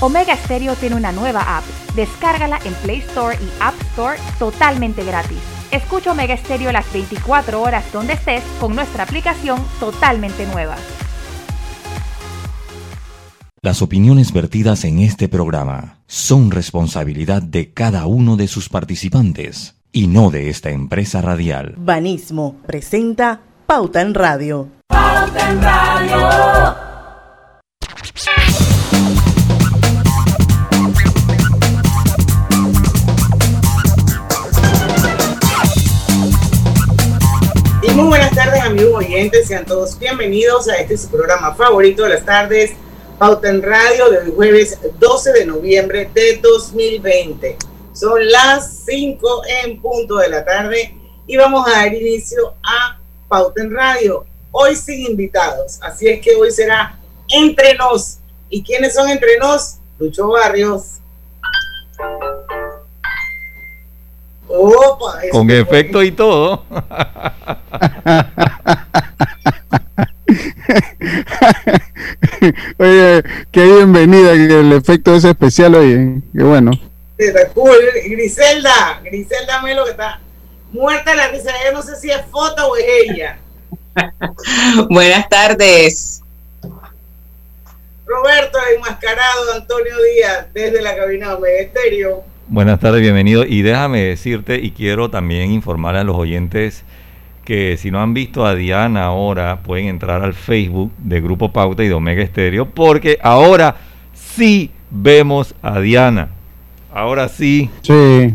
Omega Stereo tiene una nueva app. Descárgala en Play Store y App Store totalmente gratis. Escucha Omega Stereo las 24 horas donde estés con nuestra aplicación totalmente nueva. Las opiniones vertidas en este programa son responsabilidad de cada uno de sus participantes y no de esta empresa radial. Banismo presenta Pauta en Radio. Pauta en Radio. Sean todos bienvenidos a este su programa favorito de las tardes, Pauta en Radio, de jueves 12 de noviembre de 2020. Son las 5 en punto de la tarde y vamos a dar inicio a Pauta en Radio, hoy sin invitados, así es que hoy será entre nos. ¿Y quiénes son entre nos? Lucho Barrios. Opa, Con efecto y todo. Oye, qué bienvenida, el efecto es especial, oye, qué bueno. Griselda, Griselda Melo que está muerta la risa, yo no sé si es foto o es ella. Buenas tardes. Roberto enmascarado Antonio Díaz desde la cabina de Estéreo. Buenas tardes, bienvenido. Y déjame decirte, y quiero también informar a los oyentes que si no han visto a Diana ahora, pueden entrar al Facebook de Grupo Pauta y de Omega Estéreo, porque ahora sí vemos a Diana. Ahora sí. Sí.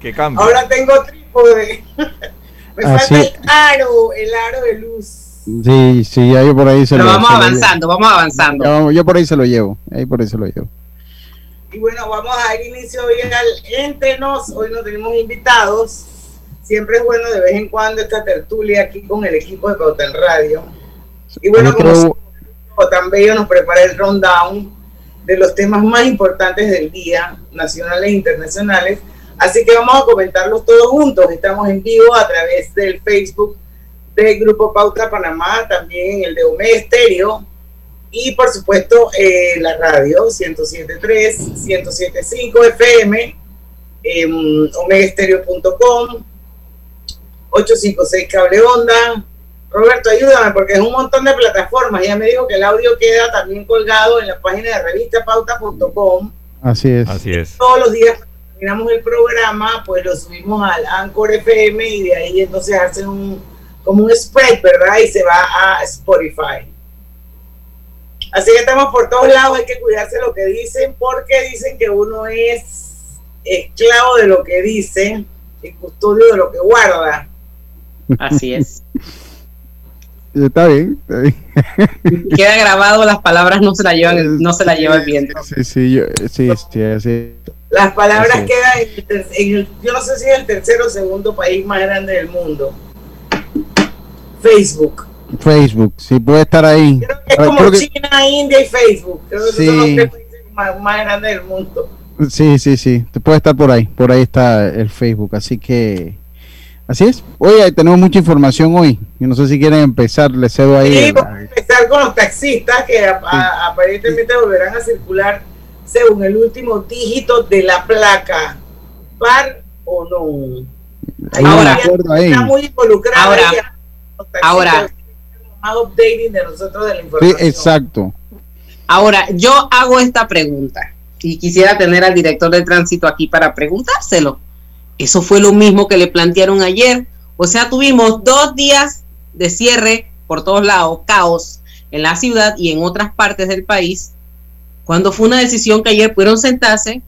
¿Qué cambio? Ahora tengo trípode. Me ah, falta el aro, el aro de luz. Sí, sí, yo por ahí se lo, Pero vamos avanzando, vamos avanzando. yo por ahí se lo llevo, ahí por ahí se lo llevo. Y bueno, vamos a dar inicio hoy al Entre Nos. Hoy nos tenemos invitados. Siempre es bueno de vez en cuando esta tertulia aquí con el equipo de Pauta Radio. Y bueno, como tan bello nos prepara el rundown de los temas más importantes del día, nacionales e internacionales. Así que vamos a comentarlos todos juntos. Estamos en vivo a través del Facebook del Grupo Pauta Panamá, también el de Omega Estéreo y por supuesto eh, la radio 107.3, 107.5 FM, eh, omegaestereo.com, 856 cable onda. Roberto, ayúdame porque es un montón de plataformas. Ya me dijo que el audio queda también colgado en la página de revistapauta.com. Así es. Así es. Todos los días terminamos el programa, pues lo subimos al Anchor FM y de ahí entonces hacen un como un spread, ¿verdad? Y se va a Spotify. Así que estamos por todos lados, hay que cuidarse lo que dicen, porque dicen que uno es esclavo de lo que dice y custodio de lo que guarda. Así es. Está bien, está bien. Queda grabado, las palabras no se la llevan, no se la lleva el viento. Sí, sí, yo, sí, sí, Las palabras quedan en, el, yo no sé si es el tercer o segundo país más grande del mundo. Facebook. Facebook, sí puede estar ahí. Creo que es como China, India y Facebook. Creo que son los tres países más, más grandes del mundo. Sí, sí, sí. Te puede estar por ahí. Por ahí está el Facebook. Así que. Así es. Hoy tenemos mucha información hoy. Yo no sé si quieren empezar. Les cedo ahí. Sí, vamos a empezar con los taxistas que aparentemente volverán a circular según el último dígito de la placa. Par o no. ahora, está muy involucrado. Ahora, ahora updating de nosotros de la información. Sí, exacto. Ahora, yo hago esta pregunta y quisiera tener al director de tránsito aquí para preguntárselo. Eso fue lo mismo que le plantearon ayer. O sea, tuvimos dos días de cierre por todos lados, caos en la ciudad y en otras partes del país, cuando fue una decisión que ayer pudieron sentarse,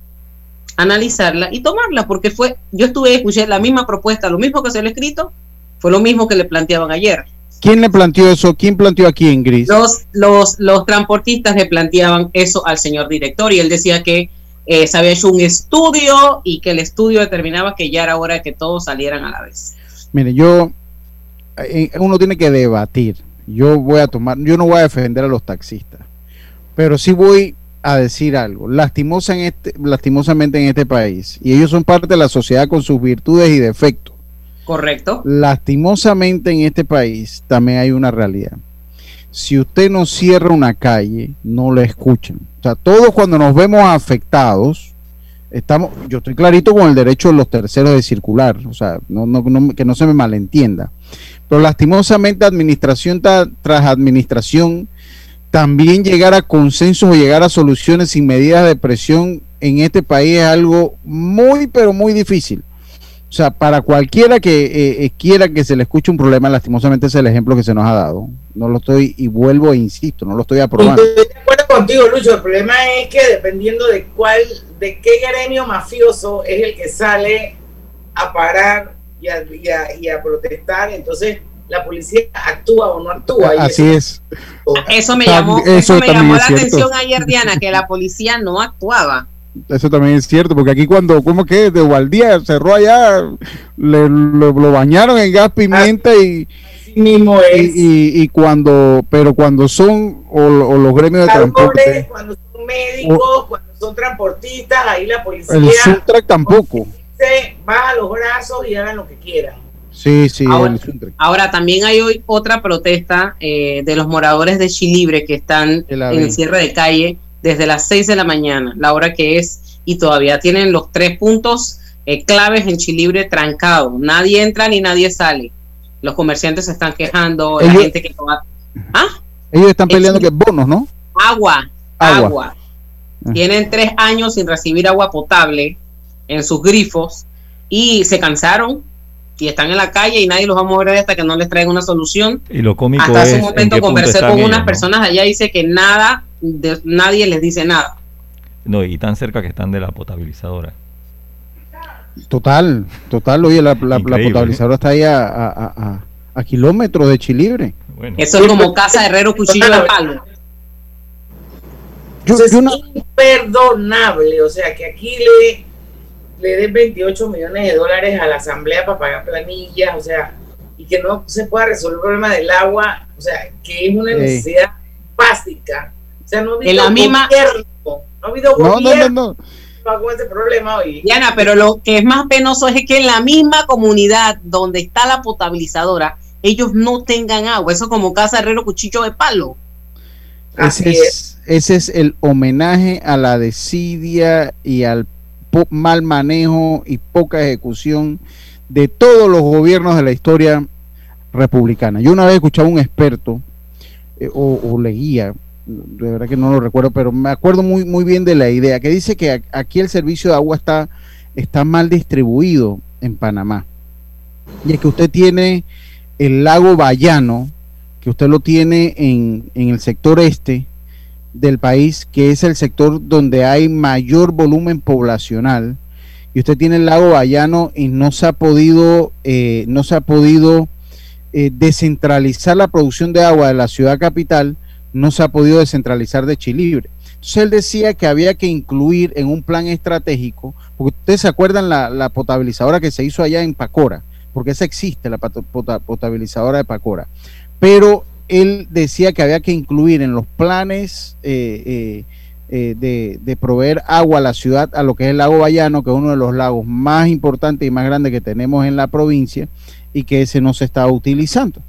analizarla y tomarla, porque fue, yo estuve, escuché la misma propuesta, lo mismo que se lo escrito, fue lo mismo que le planteaban ayer. ¿Quién le planteó eso? ¿Quién planteó aquí en Gris? Los, los, los transportistas le planteaban eso al señor director y él decía que eh, se había hecho un estudio y que el estudio determinaba que ya era hora de que todos salieran a la vez. Mire, yo, eh, uno tiene que debatir. Yo voy a tomar, yo no voy a defender a los taxistas, pero sí voy a decir algo. Lastimosa en este, lastimosamente en este país, y ellos son parte de la sociedad con sus virtudes y defectos Correcto. Lastimosamente en este país también hay una realidad. Si usted no cierra una calle, no le escuchan. O sea, todos cuando nos vemos afectados, estamos, yo estoy clarito con el derecho de los terceros de circular, o sea, no, no, que no se me malentienda. Pero lastimosamente administración tras administración, también llegar a consensos o llegar a soluciones sin medidas de presión en este país es algo muy, pero muy difícil. O sea, para cualquiera que eh, eh, quiera que se le escuche un problema, lastimosamente es el ejemplo que se nos ha dado. No lo estoy, y vuelvo e insisto, no lo estoy aprobando. Estoy de acuerdo contigo, Lucho. El problema es que dependiendo de cuál, de qué gremio mafioso es el que sale a parar y a, y a, protestar, entonces la policía actúa o no actúa. Así es. Eso me llamó, eso, me llamó la atención ayer, Diana, que la policía no actuaba eso también es cierto, porque aquí cuando, ¿cómo que? De Gualdía cerró allá, le, lo, bañaron en gas pimienta y, mismo es. Y, cuando, pero cuando son, o, los gremios de transporte. Cuando son médicos, cuando son transportistas, ahí la policía. El Subtrack tampoco. Se baja los brazos y hagan lo que quieran. Sí, sí. Ahora, también hay hoy otra protesta eh, de los moradores de Chilibre que están en el cierre de calle desde las 6 de la mañana, la hora que es, y todavía tienen los tres puntos eh, claves en Chilibre trancado. Nadie entra ni nadie sale. Los comerciantes se están quejando, la gente que no ¿Ah? Ellos están peleando que bonos, ¿no? Agua, agua. Ah. Tienen tres años sin recibir agua potable en sus grifos y se cansaron y están en la calle y nadie los va a mover hasta que no les traiga una solución. Y lo cómico hasta hace un momento conversé con unas personas allá y dice que nada nadie les dice nada. No, y tan cerca que están de la potabilizadora. Total, total. Oye, la, potabilizadora está ahí a, a, kilómetros de Chilibre. Eso es como casa herrero cuchillo de palo. es imperdonable, o sea, que aquí le, le den 28 millones de dólares a la asamblea para pagar planillas, o sea, y que no se pueda resolver el problema del agua, o sea, que es una necesidad básica o sea, no ha habido en la misma... no ha habido no, gobierno no, no, con ese problema hoy. Diana, pero lo que es más penoso es que en la misma comunidad donde está la potabilizadora, ellos no tengan agua. Eso como casa herrero cuchillo de palo. Ese es, ese es el homenaje a la desidia y al mal manejo y poca ejecución de todos los gobiernos de la historia republicana. Yo una vez escuchaba a un experto eh, o, o, leía de verdad que no lo recuerdo, pero me acuerdo muy, muy bien de la idea, que dice que aquí el servicio de agua está, está mal distribuido en Panamá. Y es que usted tiene el lago Bayano, que usted lo tiene en, en el sector este del país, que es el sector donde hay mayor volumen poblacional, y usted tiene el lago Bayano y no se ha podido, eh, no se ha podido eh, descentralizar la producción de agua de la ciudad capital, no se ha podido descentralizar de Chilibre. Entonces él decía que había que incluir en un plan estratégico, porque ustedes se acuerdan la, potabilizadora que se hizo allá en Pacora, porque esa existe, la potabilizadora de Pacora, pero él decía que había que incluir en los planes eh, eh, eh, de, proveer agua a la ciudad, a lo que es el lago Bayano, que es uno de los lagos más importantes y más grandes que tenemos en la provincia, y que ese no se estaba utilizando,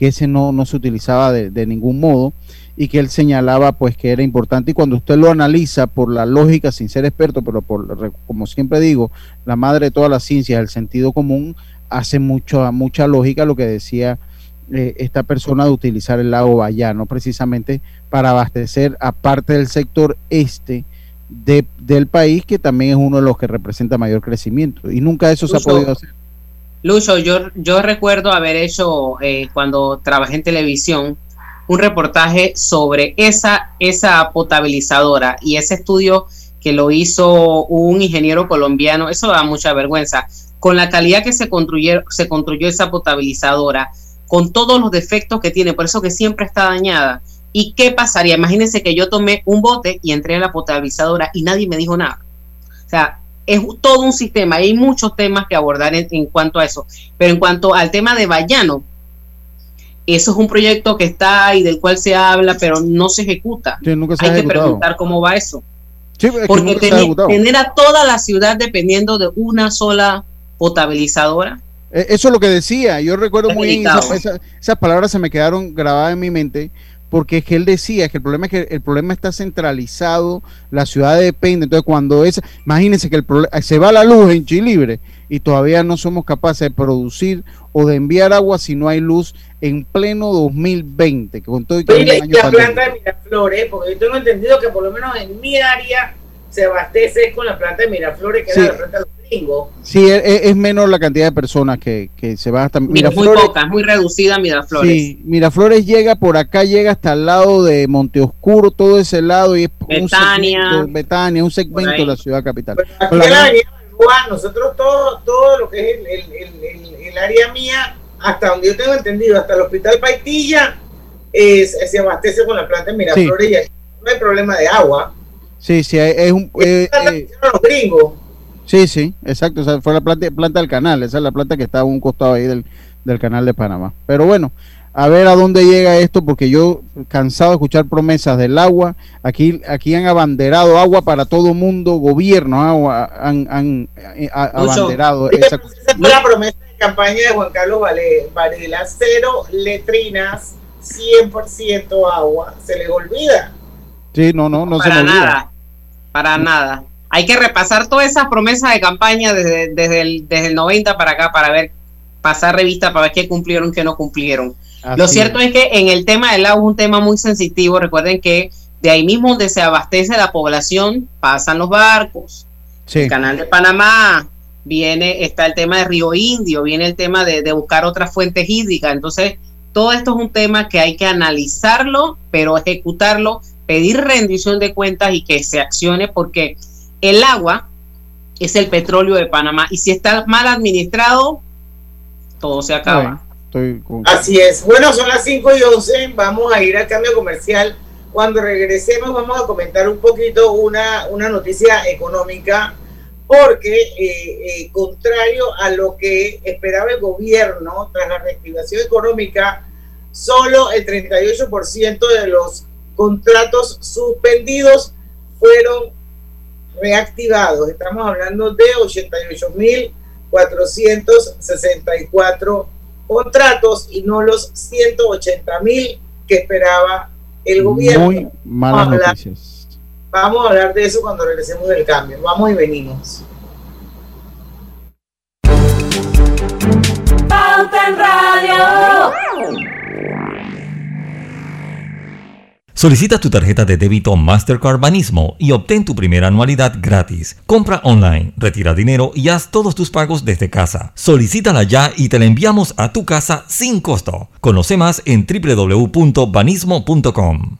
que ese no, no se utilizaba de, de ningún modo y que él señalaba pues que era importante y cuando usted lo analiza por la lógica sin ser experto, pero por como siempre digo, la madre de todas las ciencias, el sentido común hace mucho, mucha lógica lo que decía eh, esta persona de utilizar el lago Bayano precisamente para abastecer aparte del sector este de, del país que también es uno de los que representa mayor crecimiento y nunca eso se ha podido hacer. Lucho, yo, recuerdo haber hecho eh, cuando trabajé en televisión un reportaje sobre esa, esa potabilizadora y ese estudio que lo hizo un ingeniero colombiano, eso da mucha vergüenza, con la calidad que se construyó, se construyó esa potabilizadora, con todos los defectos que tiene, por eso que siempre está dañada. ¿Y qué pasaría? Imagínense que yo tomé un bote y entré a la potabilizadora y nadie me dijo nada. O sea, es todo un sistema, hay muchos temas que abordar en, en cuanto a eso. Pero en cuanto al tema de Bayano, eso es un proyecto que está y del cual se habla, pero no se ejecuta. Hay que preguntar cómo va eso. Porque tener, a toda la ciudad dependiendo de una sola potabilizadora. E, eso es lo que decía. Yo recuerdo muy bien, esas palabras se me quedaron grabadas en mi mente, porque es que él decía que el problema es que el problema está centralizado, la ciudad depende, entonces cuando es, imagínense que el se va la luz en Chilibre y todavía no somos capaces de producir o de enviar agua si no hay luz en pleno 2020, con todo y que la planta de Miraflores, porque yo tengo entendido que por lo menos en mi área se abastece con la planta de Miraflores, que es la planta de los gringos. Sí, es, menor la cantidad de personas que, se va hasta Miraflores. Muy poca, muy reducida Miraflores. Sí, Miraflores llega por acá, llega hasta el lado de Monteoscuro, todo ese lado, y es Betania, un segmento, Betania, un segmento de la ciudad capital. aquí nosotros todo, todo lo que es el, el, área mía, hasta donde yo tengo entendido, hasta el hospital Paitilla, se abastece con la planta de Miraflores y no hay problema de agua. Sí, sí, es un... Eh, eh, los gringos. Sí, sí, exacto. O sea, fue la planta, planta del canal. Esa es la planta que está a un costado ahí del, del canal de Panamá. Pero bueno, a ver a dónde llega esto, porque yo cansado de escuchar promesas del agua. Aquí, aquí han abanderado agua para todo mundo, gobierno agua, han, han eh, abanderado. Esa, esa fue la promesa de campaña de Juan Carlos Varela, cero letrinas, 100% agua. Se les olvida. Sí, no, no, no para se nada, Para nada. Hay que repasar todas esas promesas de campaña desde, desde, el, desde el 90 para acá para ver, pasar revista para ver qué cumplieron, qué no cumplieron. Lo cierto es. que en el tema del agua es un tema muy sensitivo. Recuerden que de ahí mismo donde se abastece la población pasan los barcos. El canal de Panamá viene, está el tema de Río Indio, viene el tema de, de buscar otras fuentes hídricas. Entonces, todo esto es un tema que hay que analizarlo, pero ejecutarlo pedir rendición de cuentas y que se accione porque el agua es el petróleo de Panamá y si está mal administrado, todo se acaba. Así es. Bueno, son las 5 y 11, vamos a ir al cambio comercial. Cuando regresemos vamos a comentar un poquito una, una noticia económica porque eh, eh, contrario a lo que esperaba el gobierno tras la reactivación económica, solo el 38% de los contratos suspendidos fueron reactivados. Estamos hablando de 88.464 contratos y no los 180.000 que esperaba el gobierno. Muy malas noticias. Vamos a hablar de eso cuando regresemos del cambio. Vamos y venimos. Pauta en Radio. Solicita tu tarjeta de débito Mastercard Banismo y obtén tu primera anualidad gratis. Compra online, retira dinero y haz todos tus pagos desde casa. Solicítala ya y te la enviamos a tu casa sin costo. Conoce más en www.banismo.com.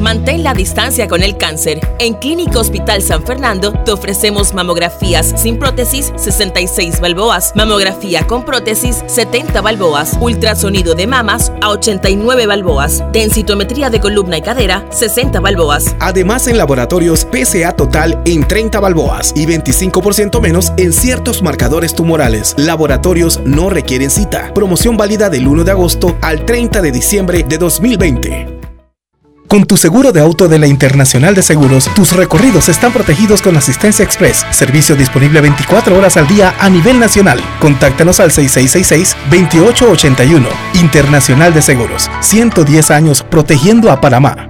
Mantén la distancia con el cáncer. En Clínica Hospital San Fernando te ofrecemos mamografías sin prótesis 66 balboas, mamografía con prótesis 70 balboas, ultrasonido de mamas a 89 balboas, densitometría de columna y cadera 60 balboas. Además en laboratorios PCA total en 30 balboas y 25% menos en ciertos marcadores tumorales. Laboratorios no requieren cita. Promoción válida del 1 de agosto al 30 de diciembre de 2020. Con tu seguro de auto de la Internacional de Seguros, tus recorridos están protegidos con asistencia express, servicio disponible 24 horas al día a nivel nacional. Contáctanos al 6666-2881. Internacional de Seguros, 110 años protegiendo a Panamá.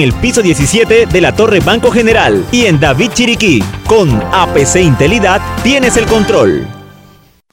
el piso 17 de la Torre Banco General y en David Chiriquí. Con APC Intelidad tienes el control.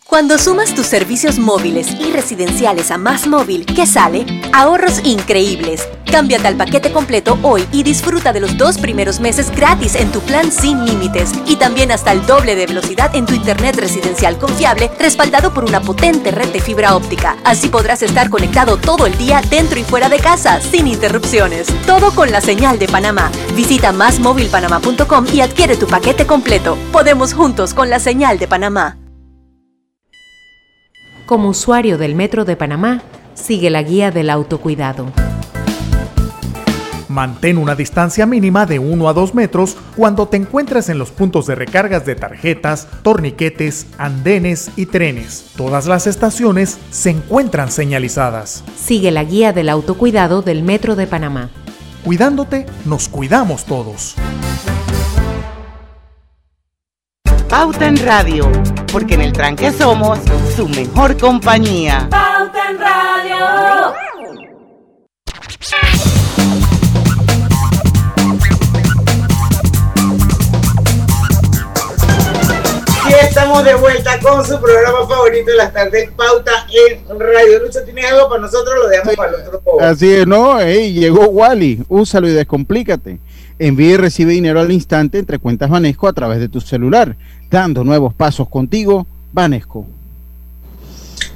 Cuando sumas tus servicios móviles y residenciales a Más Móvil, ¿qué sale? Ahorros increíbles Cámbiate al paquete completo hoy y disfruta de los dos primeros meses gratis en tu plan sin límites y también hasta el doble de velocidad en tu internet residencial confiable respaldado por una potente red de fibra óptica. Así podrás estar conectado todo el día dentro y fuera de casa sin interrupciones. Todo con la señal de Panamá. Visita másmóvilpanamá.com y adquiere tu paquete completo. Podemos juntos con la señal de Panamá. Como usuario del Metro de Panamá, sigue la guía del autocuidado. Mantén una distancia mínima de 1 a 2 metros cuando te encuentres en los puntos de recargas de tarjetas, torniquetes, andenes y trenes. Todas las estaciones se encuentran señalizadas. Sigue la guía del autocuidado del Metro de Panamá. Cuidándote, nos cuidamos todos. Pauta en Radio, porque en el tranque somos su mejor compañía. Pauta en Radio. Y estamos de vuelta con su programa favorito de las tardes, Pauta en Radio. Lucho, ¿tienes algo para nosotros? Lo dejamos para el otro. Así es, no, ey, llegó Wally, úsalo y descomplícate. Envíe y recibe dinero al instante entre cuentas Banesco a través de tu celular, dando nuevos pasos contigo, Banesco.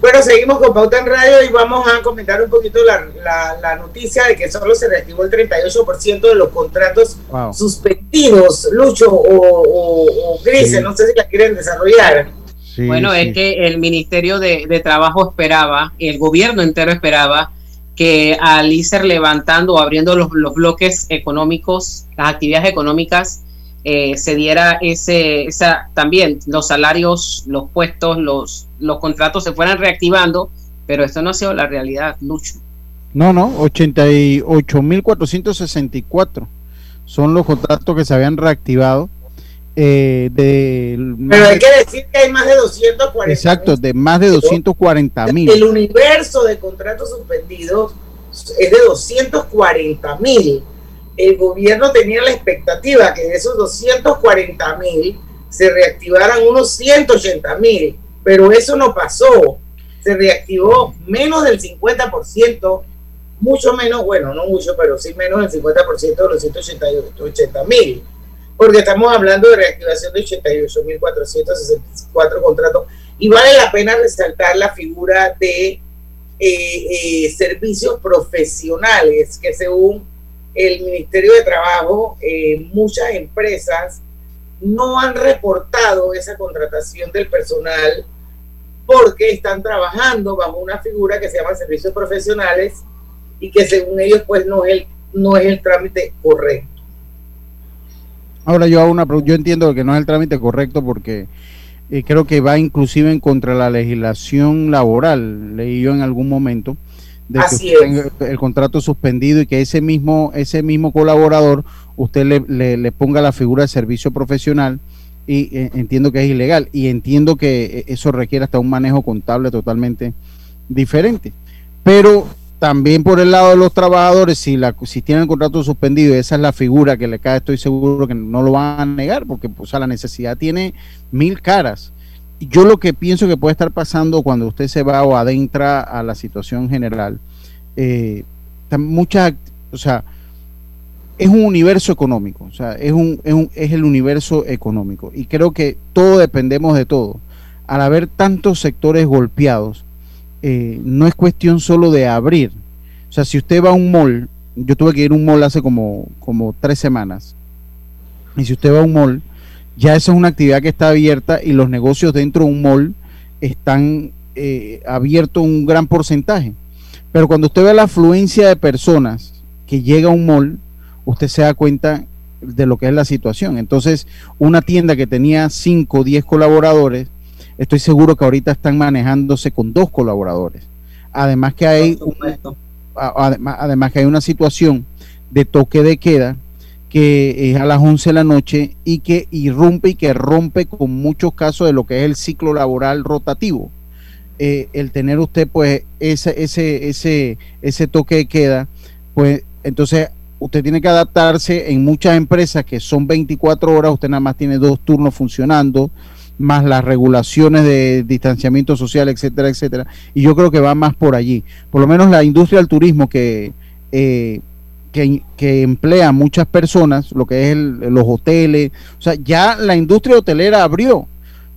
Bueno, seguimos con Pauta en Radio y vamos a comentar un poquito la, la, la noticia de que solo se reactivó el 38% de los contratos Wow. suspendidos, Lucho o, o, o Grise, Sí. no sé si la quieren desarrollar. bueno, es que el Ministerio de, de Trabajo esperaba, el gobierno entero esperaba que al irse levantando o abriendo los, los bloques económicos, las actividades económicas, eh, se diera ese, esa, también los salarios, los puestos, los, los contratos se fueran reactivando, pero esto no ha sido la realidad, Lucho. No, no, 88.464 son los contratos que se habían reactivado. eh, de, Pero hay que decir que hay más de 240 Exacto, de más de 240 El mil. universo de contratos suspendidos es de 240 mil. El gobierno tenía la expectativa que de esos 240 mil se reactivaran unos 180 mil, pero eso no pasó. Se reactivó menos del 50%, mucho menos, bueno, no mucho, pero sí menos del 50% de los 180 mil, porque estamos hablando de reactivación de 88.464 contratos y vale la pena resaltar la figura de eh, eh, servicios profesionales que según el Ministerio de Trabajo, eh, muchas empresas no han reportado esa contratación del personal porque están trabajando bajo una figura que se llama servicios profesionales y que según ellos pues no es el, no es el trámite correcto. Ahora yo hago una yo entiendo que no es el trámite correcto porque eh, creo que va inclusive en contra la legislación laboral, leí yo en algún momento de que Así usted es. tenga el contrato suspendido y que ese mismo ese mismo colaborador usted le, le- le ponga la figura de servicio profesional y eh, entiendo que es ilegal y entiendo que eh, eso requiere hasta un manejo contable totalmente diferente. Pero también por el lado de los trabajadores, si, la, si tienen el contrato suspendido y esa es la figura que le cae, estoy seguro que no lo van a negar, porque o sea, la necesidad tiene mil caras. Yo lo que pienso que puede estar pasando cuando usted se va o adentra a la situación general, eh, muchas, o sea, es un universo económico, o sea, es, un, es, un- es el universo económico. Y creo que todos dependemos de todo. Al haber tantos sectores golpeados, eh, no es cuestión solo de abrir. O sea, si usted va a un mall, yo tuve que ir a un mall hace como, como tres semanas, y si usted va a un mall, ya esa es una actividad que está abierta y los negocios dentro de un mall están eh, abiertos un gran porcentaje. Pero cuando usted ve la afluencia de personas que llega a un mall, usted se da cuenta de lo que es la situación. Entonces, una tienda que tenía 5 o 10 colaboradores, estoy seguro que ahorita están manejándose con dos colaboradores. Además que hay además, además que hay una situación de toque de queda que es a las 11 de la noche y que irrumpe y que rompe con muchos casos de lo que es el ciclo laboral rotativo. Eh, el tener usted pues ese, ese, ese, ese toque de queda, pues entonces usted tiene que adaptarse en muchas empresas que son 24 horas, usted nada más tiene dos turnos funcionando, más las regulaciones de distanciamiento social, etcétera, etcétera. Y yo creo que va más por allí. Por lo menos la industria del turismo que eh, que, que emplea muchas personas, lo que es los hoteles, o sea, ya la industria hotelera abrió,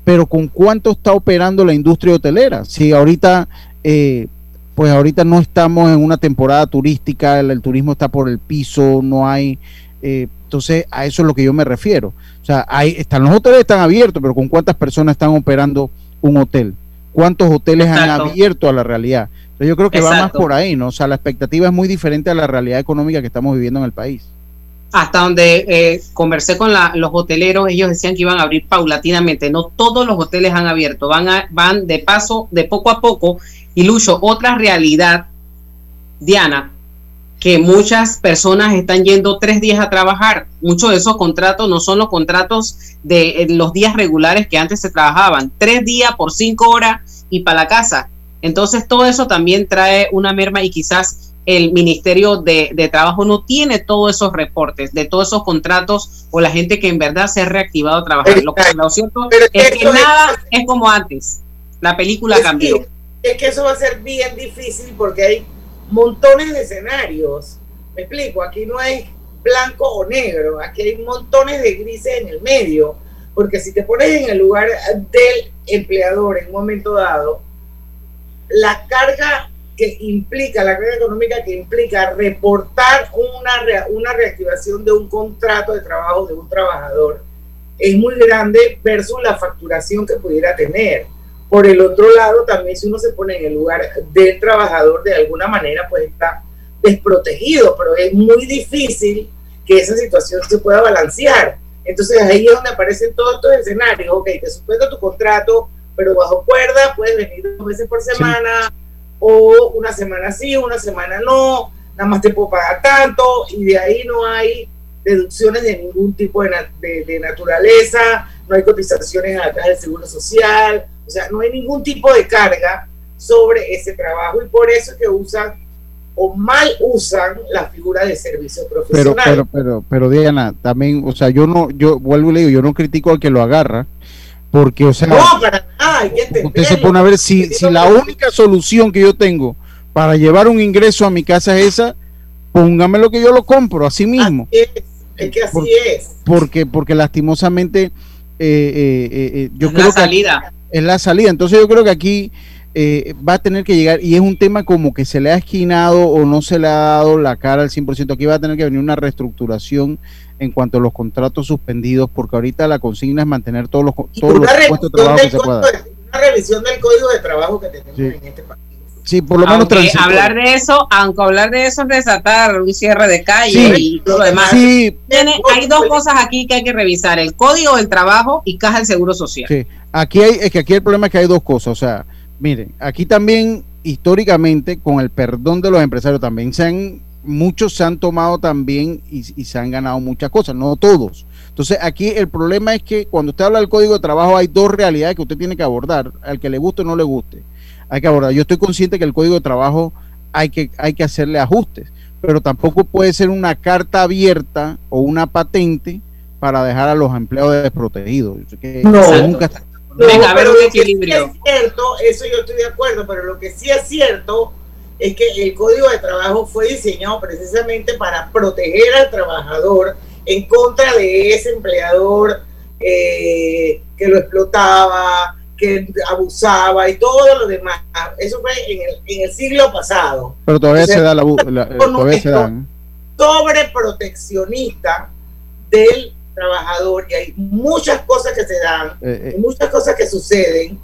pero ¿con cuánto está operando la industria hotelera? Si ahorita, eh, pues ahorita no estamos en una temporada turística, el, turismo está por el piso, no hay, eh, entonces a eso es lo que yo me refiero. O sea, hay, están los hoteles están abiertos, pero ¿con cuántas personas están operando un hotel? ¿Cuántos hoteles han abierto a la realidad? Yo creo que va más por ahí, ¿no? O sea, la expectativa es muy diferente a la realidad económica que estamos viviendo en el país. Hasta donde eh, conversé con los hoteleros, ellos decían que iban a abrir paulatinamente. No todos los hoteles han abierto, van, a, van de paso, de poco a poco. Y Lucho, otra realidad, Diana, que muchas personas están yendo tres días a trabajar. Muchos de esos contratos no son los contratos de eh, los días regulares que antes se trabajaban. Tres días por cinco horas y para la casa. Entonces todo eso también trae una merma y quizás el Ministerio de, Trabajo no tiene todos esos reportes de todos esos contratos o la gente que en verdad se ha reactivado a trabajar. Lo, cierto es que nada es como antes. La película cambió. es que eso va a ser bien difícil porque hay montones de escenarios. Me explico, aquí no hay blanco o negro, aquí hay montones de grises en el medio, porque si te pones en el lugar del empleador en un momento dado, la carga que implica, la carga económica que implica reportar una, una reactivación de un contrato de trabajo de un trabajador es muy grande versus la facturación que pudiera tener. Por el otro lado, también si uno se pone en el lugar del trabajador, de alguna manera, pues está desprotegido, pero es muy difícil que esa situación se pueda balancear. Entonces ahí es donde aparecen todos estos escenarios. Ok, te suspendo tu contrato, pero bajo cuerda puedes venir dos veces por semana o una semana sí, una semana no, nada más te puedo pagar tanto y de ahí no hay deducciones de ningún tipo de, de, naturaleza, no hay cotizaciones atrás del seguro social, o sea, no hay ningún tipo de carga sobre ese trabajo y por eso es que usan o mal usan la figura de servicio profesional. Pero, pero, pero, pero Diana, también, o sea, yo no, yo vuelvo y le digo, yo no critico al que lo agarra, porque, o sea, no, para usted se pone a ver si, si la única solución que yo tengo para llevar un ingreso a mi casa es esa, póngame lo que yo lo compro, así mismo. es, que así es. Porque, porque lastimosamente, eh, eh, eh, yo creo la salida. que es la salida. Entonces yo creo que aquí va a tener que llegar, y es un tema como que se le ha esquinado o no se le ha dado la cara al 100%, aquí va a tener que venir una reestructuración en cuanto a los contratos suspendidos, porque ahorita la consigna es mantener todos los, todos los puestos de trabajo que se pueda. Una revisión del código de trabajo que tenemos en este país. Sí, por lo menos aunque hablar de eso, aunque hablar de eso es desatar un cierre de calle y todo lo demás. Sí. Tiene, hay dos cosas aquí que hay que revisar: el código del trabajo y caja del seguro social. Sí, aquí hay, es que aquí el problema es que hay dos cosas. O sea, miren, aquí también históricamente, con el perdón de los empresarios, también se han muchos se han tomado también y, se han ganado muchas cosas, no todos. Entonces aquí el problema es que cuando usted habla del código de trabajo hay dos realidades que usted tiene que abordar, al que le guste o no le guste. Hay que abordar. Yo estoy consciente que el código de trabajo hay que, hay que hacerle ajustes, pero tampoco puede ser una carta abierta o una patente para dejar a los empleados desprotegidos. no, nunca Venga, a ver un equilibrio. es cierto, eso yo estoy de acuerdo, pero lo que sí es cierto es que el código de trabajo fue diseñado precisamente para proteger al trabajador en contra de ese empleador eh, que lo explotaba, que abusaba y todo lo demás. Eso fue en el, en el siglo pasado. Pero todavía se da la, eh, todavía se da. Sobreproteccionista del trabajador y hay muchas cosas que se dan, eh, muchas cosas que suceden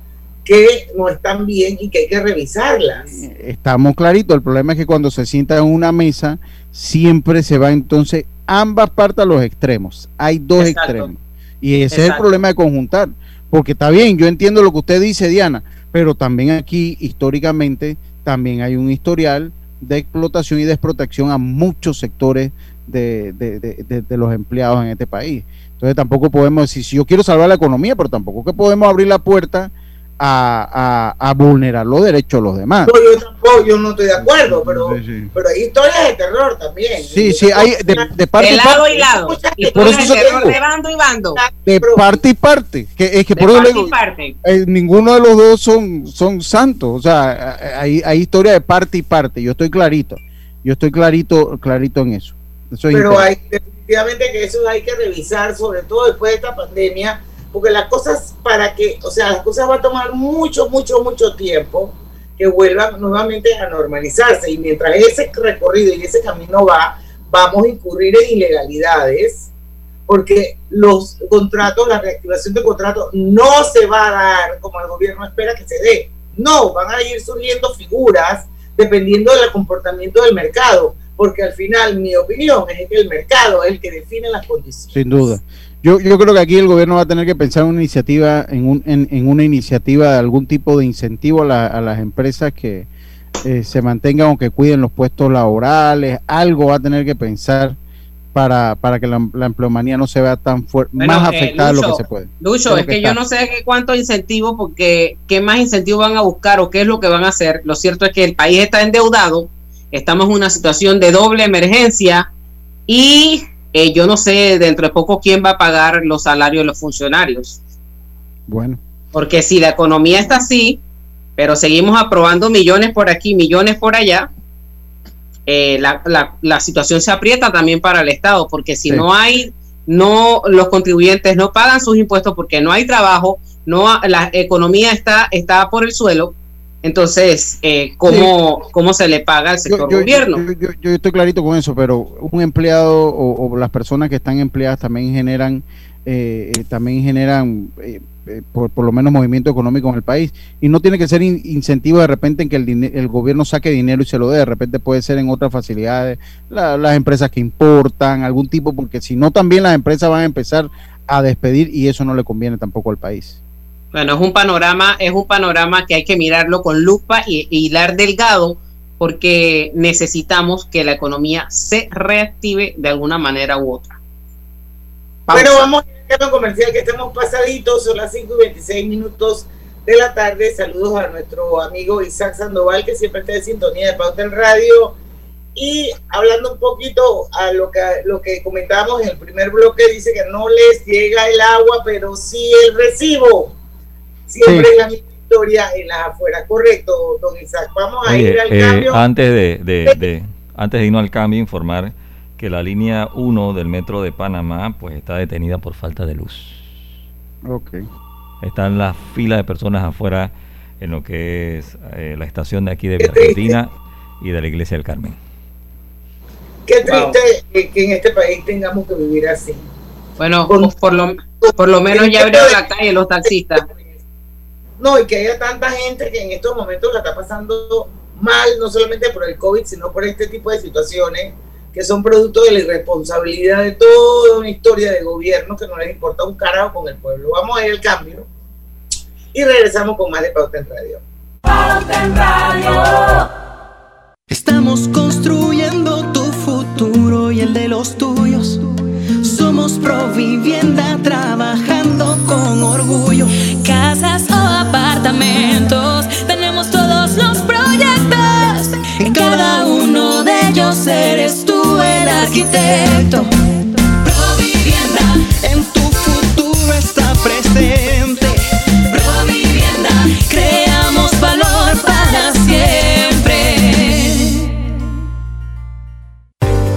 que no están bien y que hay que revisarlas. Estamos claritos, el problema es que cuando se sienta en una mesa, siempre se va entonces ambas partes a los extremos. Hay dos extremos. Y ese es el problema de conjuntar. Porque está bien, yo entiendo lo que usted dice, Diana, pero también aquí, históricamente, también hay un historial de explotación y desprotección a muchos sectores de, de, los empleados en este país. Entonces tampoco podemos decir, si yo quiero salvar la economía, pero tampoco que podemos abrir la puerta a, a, vulnerar los derechos de los demás. No, yo tampoco, yo no estoy de acuerdo, pero, pero hay historias de terror también. Sí, sí, hay de, parte y lado y lado. Y por eso de bando y bando. De parte y parte. Que, es que por eso digo, eh, ninguno de los dos son, son santos. O sea, hay, hay historia de parte y parte. Yo estoy clarito. Yo estoy clarito, clarito en eso. Pero hay, definitivamente que eso hay que revisar, sobre todo después de esta pandemia, porque las cosas para que, o sea, las cosas van a tomar mucho, mucho, mucho tiempo que vuelvan nuevamente a normalizarse. Y mientras ese recorrido y ese camino va, vamos a incurrir en ilegalidades, porque los contratos, la reactivación de contratos no se va a dar como el gobierno espera que se dé. No, van a ir surgiendo figuras dependiendo del comportamiento del mercado, porque al final mi opinión es que el mercado es el que define las condiciones. Sin duda. Yo, yo creo que aquí el gobierno va a tener que pensar en una iniciativa, en, un, en, una iniciativa de algún tipo de incentivo a, las empresas que eh, se mantengan o que cuiden los puestos laborales. Algo va a tener que pensar para, para que la, la empleomanía no se vea tan fuerte, más eh, afectada de lo que se puede. Lucho, es que, yo no sé cuánto incentivo, porque qué más incentivo van a buscar o qué es lo que van a hacer. Lo cierto es que el país está endeudado, estamos en una situación de doble emergencia y eh, yo no sé dentro de poco quién va a pagar los salarios de los funcionarios. Bueno. Porque si la economía está así, pero seguimos aprobando millones por aquí, millones por allá, eh, la, la, situación se aprieta también para el Estado, porque si no hay, no, los contribuyentes no pagan sus impuestos porque no hay trabajo, no la economía está, está por el suelo, entonces, eh, ¿cómo, ¿cómo se le paga al sector gobierno? Yo, estoy clarito con eso, pero un empleado o, las personas que están empleadas también generan, eh, eh, también generan eh, por, por, lo menos movimiento económico en el país. Y no tiene que ser incentivo de repente en que el, el gobierno saque dinero y se lo dé, de repente puede ser en otras facilidades, las empresas que importan, algún tipo, porque si no también las empresas van a empezar a despedir y eso no le conviene tampoco al país. Bueno, es un panorama, es un panorama que hay que mirarlo con lupa y, hilar delgado porque necesitamos que la economía se reactive de alguna manera u otra. Bueno, vamos a un comercial que estemos pasaditos, son las 5 y 26 minutos de la tarde. Saludos a nuestro amigo Isaac Sandoval, que siempre está en sintonía de Pauta en Radio. Y hablando un poquito a lo que, lo que comentábamos en el primer bloque, dice que no les llega el agua, pero sí el recibo siempre es la misma historia en las afueras. Correcto, don Isaac. Vamos a ir al eh, cambio. Antes de, de, de, antes de irnos al cambio, informar que la línea 1 del metro de Panamá pues está detenida por falta de luz. Ok. Están las filas de personas afuera en lo que es eh, la estación de aquí de Argentina y de la iglesia del Carmen. Qué triste que en este país tengamos que vivir así. Bueno, por lo, por lo menos ya abrieron la calle los taxistas. No, y que haya tanta gente que en estos momentos la está pasando mal, no solamente por el COVID, sino por este tipo de situaciones que son producto de la irresponsabilidad de toda una historia de gobierno que no les importa un carajo con el pueblo. Vamos a ir al cambio y regresamos con más de Pauta en Radio. Pauta en Radio. Estamos construyendo tu futuro y el de los tuyos. Somos Provivienda trabajando con orgullo. Casas o apartamentos, tenemos todos los proyectos. En cada uno de ellos eres tú el arquitecto. Provivienda, en tu futuro está presente.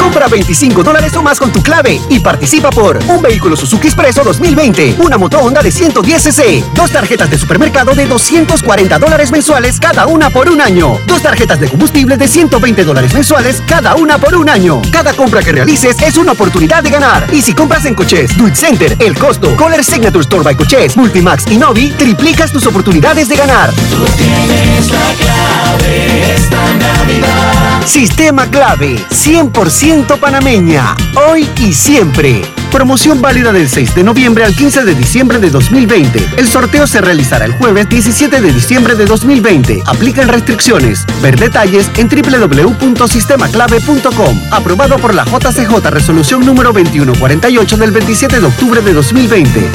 Compra 25 dólares o más con tu clave y participa por un vehículo Suzuki Expreso 2020, una moto Honda de 110 cc, dos tarjetas de supermercado de 240 dólares mensuales cada una por un año, dos tarjetas de combustible de 120 dólares mensuales cada una por un año. Cada compra que realices es una oportunidad de ganar. Y si compras en Coches, Duit Center, El Costo, Color Signature Store by Coches, Multimax y Novi, triplicas tus oportunidades de ganar. Tú tienes la clave Navidad. Sistema clave, 100% panameña, hoy y siempre. Promoción válida del 6 de noviembre al 15 de diciembre de 2020. El sorteo se realizará el jueves 17 de diciembre de 2020. Aplican restricciones. Ver detalles en www.sistemaclave.com. Aprobado por la JCJ Resolución número 2148 del 27 de octubre de 2020.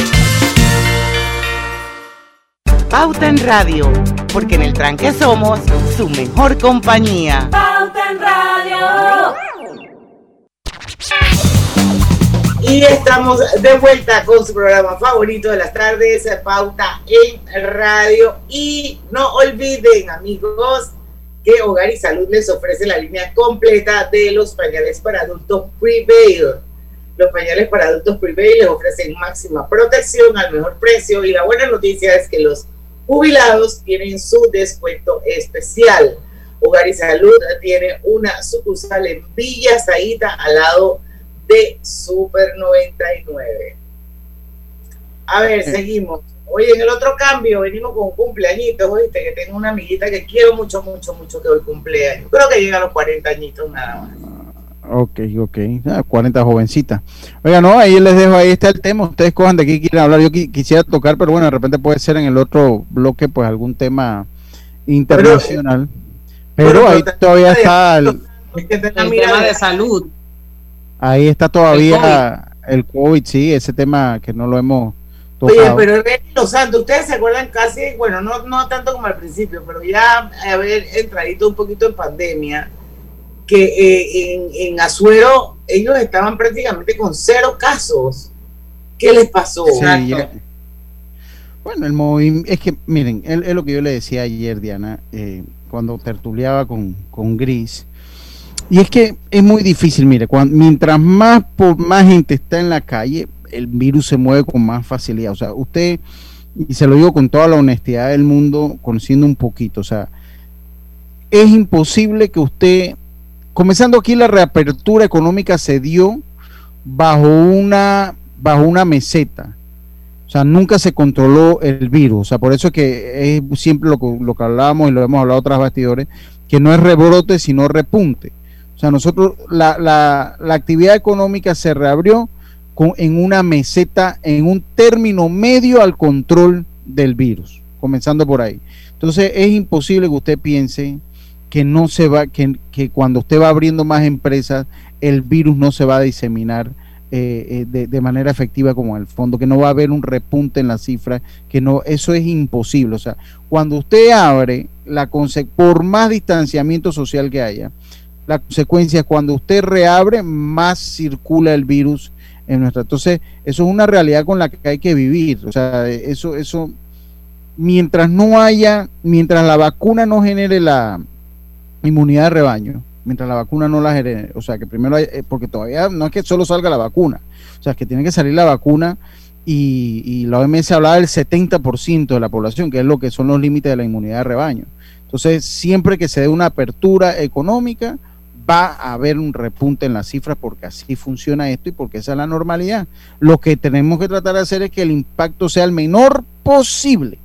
Pauta en Radio, porque en el tranque somos su mejor compañía. Y estamos de vuelta con su programa favorito de las tardes, Pauta en Radio. Y no olviden, amigos, que Hogar y Salud les ofrece la línea completa de los pañales para adultos Prevail. Los pañales para adultos Prevail les ofrecen máxima protección al mejor precio. Y la buena noticia es que los jubilados tienen su descuento especial. Hogar y Salud tiene una sucursal en Villa Zaita al lado de Super 99. A ver, seguimos. Oye, en el otro cambio venimos con cumpleañitos, oíste, que tengo una amiguita que quiero mucho, mucho, mucho que hoy cumpleaños. Creo que llega a los 40 añitos nada más. Ok, ok. Ah, 40 jovencitas. Oiga, no, ahí les dejo, ahí está el tema. Ustedes cojan de qué quieren hablar. Yo qui- quisiera tocar, pero bueno, de repente puede ser en el otro bloque, pues algún tema internacional. Pero, pero ahí todavía está el, El tema de salud. Ahí está todavía el COVID. sí, ese tema que no lo hemos Oye, tocado. pero Rey Los Santos, ustedes se acuerdan casi, bueno, no, no tanto como al principio, pero ya haber entradito un poquito en pandemia, que eh, en, en Azuero ellos estaban prácticamente con cero casos. ¿Qué les pasó? Sí, ya- Bueno, el movimiento, es que miren, es, es lo que yo le decía ayer, Diana, eh, cuando tertuleaba con, con Gris. Y es que es muy difícil, mire, mientras más, por, más gente está en la calle, el virus se mueve con más facilidad. O sea, usted, y se lo digo con toda la honestidad del mundo, conociendo un poquito, o sea, es imposible que usted, comenzando aquí la reapertura económica se dio bajo una, bajo una meseta. O sea, nunca se controló el virus. O sea, por eso es que es siempre lo, que- lo que hablábamos y lo hemos hablado otras bastidores, que no es rebrote, sino repunte. O sea, nosotros, la, la, la actividad económica se reabrió con, en una meseta, en un término medio al control del virus, comenzando por ahí. Entonces, es imposible que usted piense que no se va, que, que cuando usted va abriendo más empresas, el virus no se va a diseminar eh, eh, de, de manera efectiva como en el fondo, que no va a haber un repunte en la cifra, que no, eso es imposible. O sea, cuando usted abre, la por más distanciamiento social que haya, la consecuencia es cuando usted reabre, más circula el virus en nuestra. Entonces, eso es una realidad con la que hay que vivir. O sea, eso, eso, mientras no haya, mientras la vacuna no genere la inmunidad de rebaño, mientras la vacuna no la genere, o sea, que primero hay, eh, porque todavía no es que solo salga la vacuna, o sea, que tiene que salir la vacuna y, y la OMS hablaba del 70% de la población, que es lo que son los límites de la inmunidad de rebaño. Entonces, siempre que se dé una apertura económica, va a haber un repunte en las cifras porque así funciona esto y porque esa es la normalidad. Lo que tenemos que tratar de hacer es que el impacto sea el menor posible,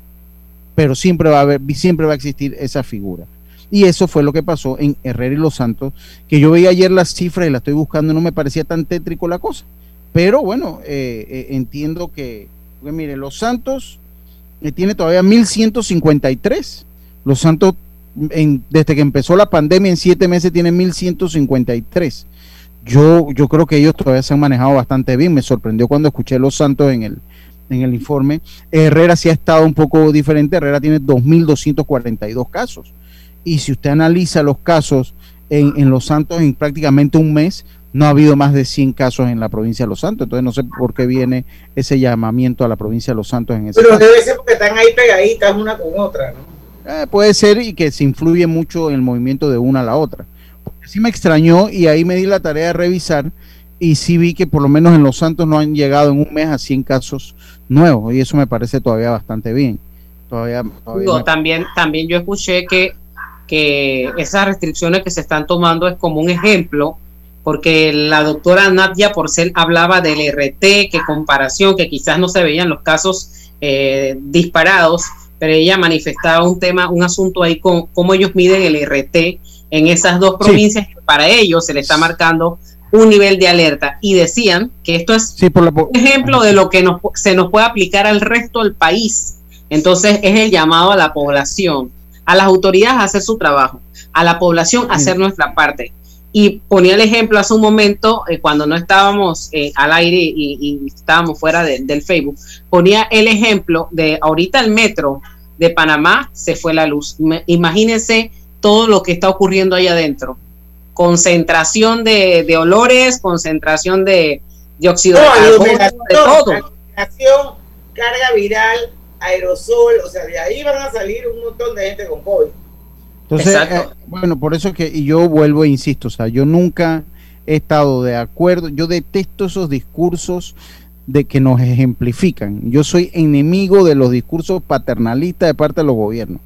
pero siempre va a haber, siempre va a existir esa figura. Y eso fue lo que pasó en Herrera y Los Santos, que yo veía ayer las cifras y las estoy buscando, no me parecía tan tétrico la cosa. Pero bueno, eh, eh, entiendo que, porque mire, Los Santos eh, tiene todavía 1153. Los Santos, en- desde que empezó la pandemia, en siete meses tiene 1153. Yo, yo creo que ellos todavía se han manejado bastante bien. Me sorprendió cuando escuché Los Santos en el, en el informe. Herrera sí ha estado un poco diferente. Herrera tiene 2.242 casos. Y si usted analiza los casos en, en Los Santos en prácticamente un mes, no ha habido más de 100 casos en la provincia de Los Santos. Entonces no sé por qué viene ese llamamiento a la provincia de Los Santos en ese Pero caso. debe ser porque están ahí pegaditas una con otra, ¿no? Eh, puede ser y que se influye mucho en el movimiento de una a la otra. sí me extrañó y ahí me di la tarea de revisar y sí vi que por lo menos en Los Santos no han llegado en un mes a 100 casos nuevos y eso me parece todavía bastante bien. Todavía, todavía Digo, me- también, también yo escuché que, que esas restricciones que se están tomando es como un ejemplo, porque la doctora Nadia Porcel hablaba del RT, que comparación, que quizás no se veían los casos eh, disparados, pero ella manifestaba un tema, un asunto ahí con cómo ellos miden el RT en esas dos provincias, que para ellos se le está marcando un nivel de alerta y decían que esto es Sí, por la po- un ejemplo de lo que nos, se nos puede aplicar al resto del país. Entonces es el llamado a la población, a las autoridades a hacer su trabajo, a la población a hacer nuestra parte. Y ponía el ejemplo hace un momento, eh, cuando no estábamos eh, al aire y, y estábamos fuera de- del Facebook, ponía el ejemplo de ahorita el metro de Panamá se fue la luz. Imagínense todo lo que está ocurriendo ahí adentro. Concentración de, de olores, concentración de dióxido de No, carbono, de todo. carga viral, aerosol, o sea, de ahí van a salir un montón de gente con COVID. Entonces, Exacto. eh, bueno, por eso que, y yo vuelvo e insisto, o sea, yo nunca he estado de acuerdo, yo detesto esos discursos de que nos ejemplifican. Yo soy enemigo de los discursos paternalistas de parte de los gobiernos.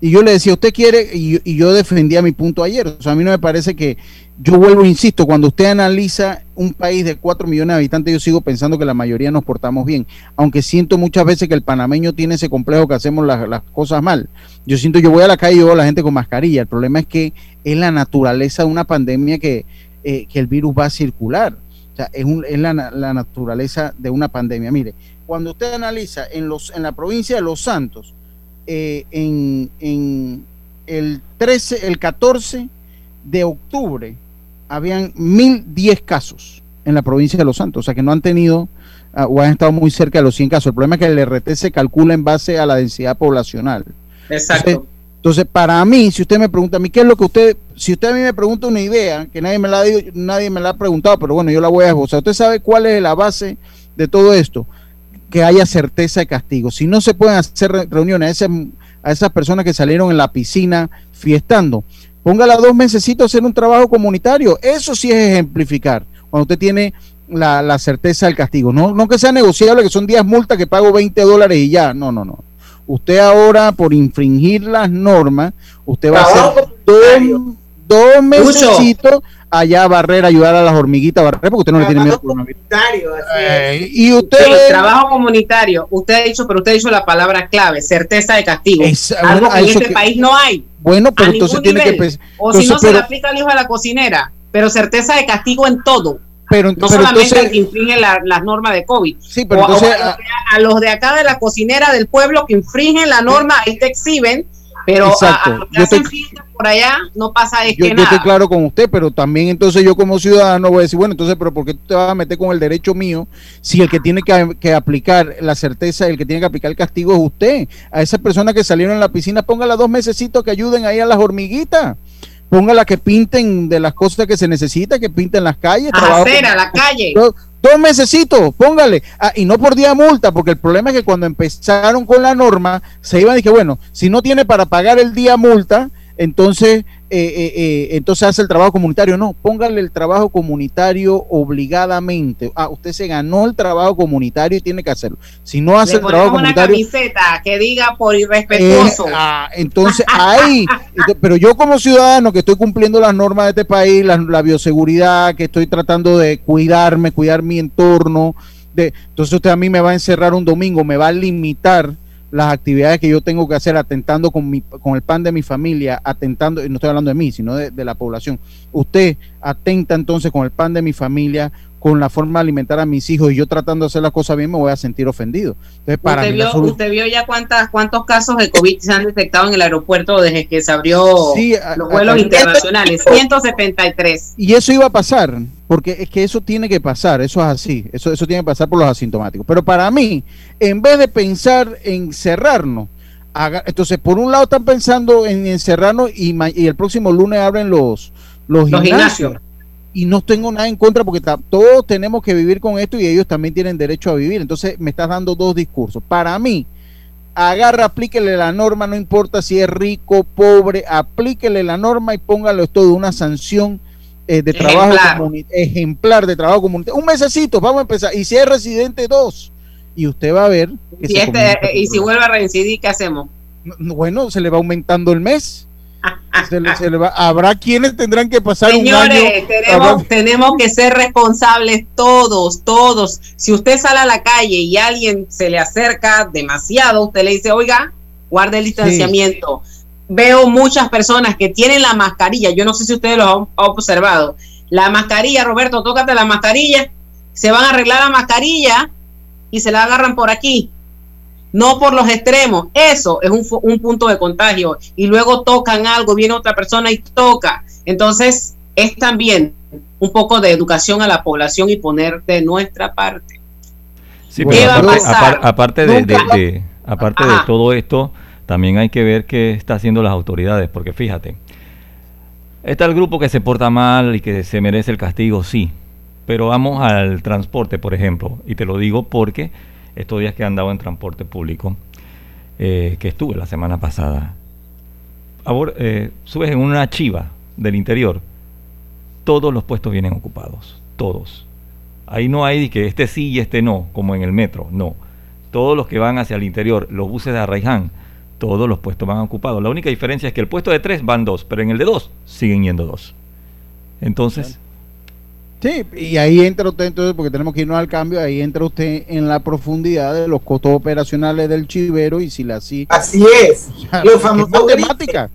Y yo le decía, usted quiere, y, yo- y yo defendía mi punto ayer, o sea, a mí no me parece que, yo vuelvo e insisto, cuando usted analiza un país de 4 millones de habitantes, yo sigo pensando que la mayoría nos portamos bien, aunque siento muchas veces que el panameño tiene ese complejo que hacemos las, cosas mal. Yo siento, yo voy a la calle y veo a la gente con mascarilla, el problema es que es la naturaleza de una pandemia que, eh, que el virus va a circular. Sea, es, un- es la, na- la naturaleza de una pandemia. Mire, cuando usted analiza en, los, en la provincia de Los Santos, eh, en, en el 13, el 14 de octubre, habían 1010 casos en la provincia de Los Santos, o sea que no han tenido ah, o han estado muy cerca de los 100 casos. El problema es que el RT se calcula en base a la densidad poblacional. Exacto. Entonces, entonces, para mí, si usted me pregunta a mí, ¿qué es lo que usted, si usted a mí me pregunta una idea, que nadie me la ha, dicho- nadie me la ha preguntado, pero bueno, yo la voy a esbozar. ¿Usted sabe cuál es la base de todo esto? Que haya certeza de castigo. Si no se pueden hacer re- reuniones a esas, a esas personas que salieron en la piscina fiestando, póngala dos mesecitos a hacer un trabajo comunitario. Eso sí es ejemplificar. Cuando usted tiene la, la certeza del castigo. No, no que sea negociable, que son 10 multas que pago 20 dólares y ya. No, no, no. Usted ahora, por infringir las normas, usted va a hacer dos, dos mesecitos allá a barrer, ayudar a las hormiguitas a barrer, porque usted no le tiene miedo. Comunitario, así es. Eh, y usted trabajo comunitario. Usted ha dicho, pero usted ha dicho la palabra clave, certeza de castigo. Es- algo bueno, que en este que- país no hay. Bueno, pero a entonces tiene que pens- O si entonces, no se le aplica al hijo de la cocinera, pero certeza de castigo en todo. Pero, No pero solamente entonces- al que infringe la- las normas de COVID. Sí, pero O a- entonces, o a, los de, a los de acá de la cocinera del pueblo que infringen la norma, ahí te exhiben, pero a- Exacto. a, los que Yo hacen estoy- por allá no pasa es yo, que yo nada. estoy claro con usted, pero también entonces yo como ciudadano voy a decir, bueno, entonces, pero ¿por qué tú te vas a meter con el derecho mío si el que tiene que, que aplicar la certeza, el que tiene que aplicar el castigo es usted? A esas personas que salieron en la piscina, póngala dos mesecitos que ayuden ahí a las hormiguitas. Póngala que pinten de las cosas que se necesita, que pinten las calles. A acera, la calle. Dos, dos mesecitos, póngale. Ah, y no por día multa, porque el problema es que cuando empezaron con la norma, se iban y dije, bueno, si no tiene para pagar el día multa, entonces, eh, eh, eh, entonces hace el trabajo comunitario. No, póngale el trabajo comunitario obligadamente. Ah, usted se ganó el trabajo comunitario y tiene que hacerlo. Si no hace Le el trabajo ponemos una comunitario, camiseta que diga por irrespetuoso. eh, ah, entonces ahí, pero yo como ciudadano que estoy cumpliendo las normas de este país, la, la bioseguridad, que estoy tratando de cuidarme, cuidar mi entorno, de, entonces usted a mí me va a encerrar un domingo, me va a limitar las actividades que yo tengo que hacer atentando con, mi, con el pan de mi familia, atentando, y no estoy hablando de mí, sino de, de la población. Usted atenta entonces con el pan de mi familia, con la forma de alimentar a mis hijos y yo tratando de hacer las cosas bien, me voy a sentir ofendido. Entonces, para ¿Usted mí vio, usted vio ya cuántas, cuántos casos de COVID se han detectado en el aeropuerto desde que se abrió Sí, a- los a- vuelos a- internacionales? 173. Y eso iba a pasar, porque es que eso tiene que pasar, eso es así, eso, eso tiene que pasar por los asintomáticos. Pero para mí, en vez de pensar en cerrarnos, haga- entonces por un lado están pensando en encerrarnos y, y el próximo lunes abren los, los, Los gimnasios. gimnasios. Y no tengo nada en contra porque todos tenemos que vivir con esto y ellos también tienen derecho a vivir. Entonces me estás dando dos discursos. Para mí, agarra, aplíquele la norma, no importa si es rico, pobre, aplíquele la norma y póngale todo una sanción eh, de trabajo Ejemplar. comuni- ejemplar de trabajo comunitario. Un mesecito, vamos a empezar. Y si es residente, dos. Y usted va a ver. que este, a y si vuelve a reincidir, ¿qué hacemos? bueno, se le va aumentando el mes. Se le- se le va- habrá quienes tendrán que pasar un año. Señores, tenemos, tenemos que ser responsables todos, todos. Si usted sale a la calle y alguien se le acerca demasiado, usted le dice, oiga, guarde el distanciamiento. Veo muchas personas que tienen la mascarilla, yo no sé si ustedes lo han observado. La mascarilla, Roberto, tócate la mascarilla, se van a arreglar la mascarilla y se la agarran por aquí. No por los extremos, eso es un, punto de contagio. Y luego tocan algo, viene otra persona y toca. Entonces, es también un poco de educación a la población y poner de nuestra parte. Sí, ¿Qué pero va a aparte, pasar? aparte de, de- Nunca- de- aparte de Ajá. todo esto, también hay que ver qué está haciendo las autoridades, porque fíjate, está el grupo que se porta mal y que se merece el castigo, sí, pero vamos al transporte, por ejemplo, y te lo digo porque estos días que he andado en transporte público, eh, que estuve la semana pasada, eh, subes en una chiva del interior, todos los puestos vienen ocupados, todos. Ahí no hay que este sí y este no, como en el metro, no. Todos los que van hacia el interior, los buses de Arraiján, todos los puestos van ocupados. La única diferencia es que el puesto de tres van dos, pero en el de dos siguen yendo dos. Entonces, Sí, y ahí entra usted entonces, porque tenemos que irnos al cambio, ahí entra usted en la profundidad de los costos operacionales del chivero y si la así. Así es. Los famosos es matemática.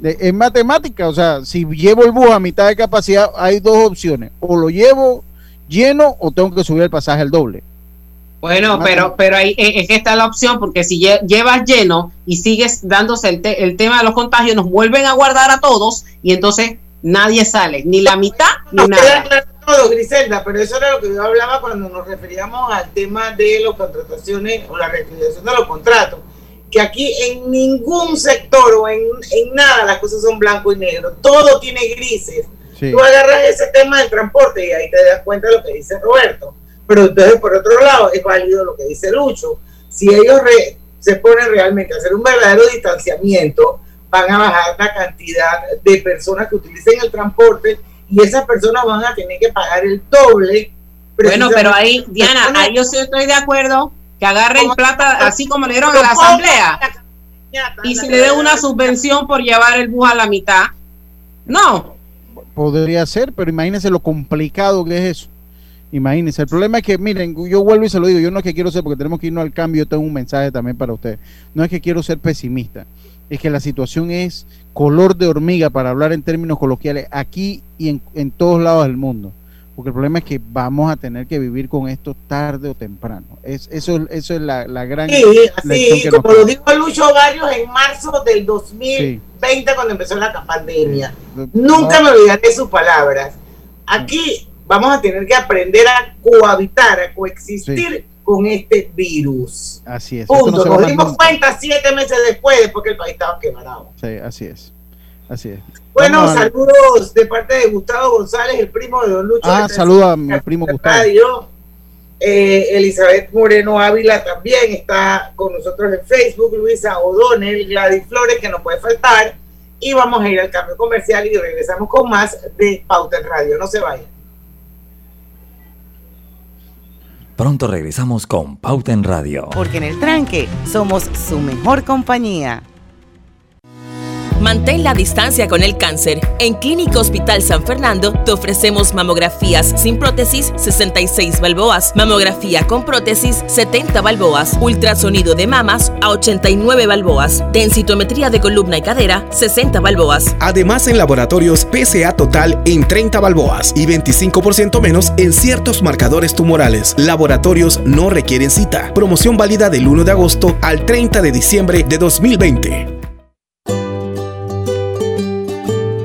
De- Es matemática, o sea, si llevo el bus a mitad de capacidad, hay dos opciones, o lo llevo lleno o tengo que subir el pasaje al doble. Bueno, pero, pero ahí eh, es que está la opción, porque si lle- llevas lleno y sigues dándose el, te- el tema de los contagios, nos vuelven a guardar a todos y entonces nadie sale, ni la mitad ni queda nada. claro todo, Griselda, pero eso era lo que yo hablaba cuando nos referíamos al tema de las contrataciones o la reactivación de los contratos. Que aquí en ningún sector o en, en nada las cosas son blanco y negro, todo tiene grises. Sí. Tú agarras ese tema del transporte y ahí te das cuenta de lo que dice Roberto. Pero entonces, por otro lado, es válido lo que dice Lucho. Si ellos re- se ponen realmente a hacer un verdadero distanciamiento, van a bajar la cantidad de personas que utilicen el transporte y esas personas van a tener que pagar el doble. Bueno, pero ahí, Diana, ahí yo sí estoy de acuerdo que agarren plata así como le dieron a la asamblea y se le dé una subvención por llevar el bus a la mitad. No, Podría ser, pero imagínense lo complicado que es eso. Imagínense, el problema es que, miren, yo vuelvo y se lo digo, yo no es que quiero ser, porque tenemos que irnos al cambio, yo tengo un mensaje también para ustedes. No es que quiero ser pesimista, es que la situación es color de hormiga, para hablar en términos coloquiales, aquí y en, en todos lados del mundo. Porque el problema es que vamos a tener que vivir con esto tarde o temprano. Es, eso, eso es la, la gran Sí, así, que nos como lo dijo Lucho Barrios en marzo del 2020 cuando empezó la pandemia. Nunca me olvidaré sus palabras. Aquí vamos a tener que aprender a cohabitar, a coexistir con este virus. Así es. no Punto. Nos dimos cuenta siete meses después, después que el país estaba quebrado. Sí, así es. Así es. Bueno, Vamos saludos de parte de Gustavo González, el primo de Don Lucho. Ah, saluda a mi primo Gustavo. Radio. Eh, Elizabeth Moreno Ávila también está con nosotros en Facebook, Luisa O'Donnell, Gladys Flores, que no puede faltar. Y vamos a ir al cambio comercial y regresamos con más de Pauta en Radio. No se vayan. Pronto regresamos con Pauta en Radio. Porque en el tranque somos su mejor compañía. Mantén la distancia con el cáncer. En Clínica Hospital San Fernando te ofrecemos mamografías sin prótesis 66 balboas, mamografía con prótesis 70 balboas, ultrasonido de mamas a 89 balboas, densitometría de columna y cadera 60 balboas. Además, en laboratorios PSA total en 30 balboas y 25% menos en ciertos marcadores tumorales. Laboratorios no requieren cita. Promoción válida del 1 de agosto al 30 de diciembre de 2020.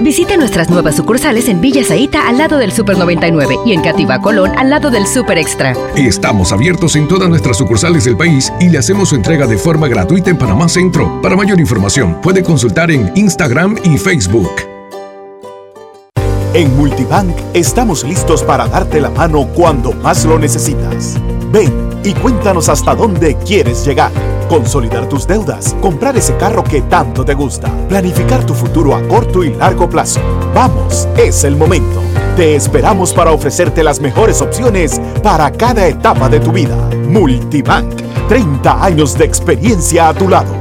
Visite nuestras nuevas sucursales en Villa Zaita al lado del Super 99 y en Cativa Colón al lado del Super Extra. Estamos abiertos en todas nuestras sucursales del país y le hacemos su entrega de forma gratuita en Panamá Centro. Para mayor información, puede consultar en Instagram y Facebook. En Multibank estamos listos para darte la mano cuando más lo necesitas. Ven y cuéntanos hasta dónde quieres llegar. Consolidar tus deudas, comprar ese carro que tanto te gusta, planificar tu futuro a corto y largo plazo. Vamos, es el momento. Te esperamos para ofrecerte las mejores opciones para cada etapa de tu vida. Multibank, 30 años de experiencia a tu lado.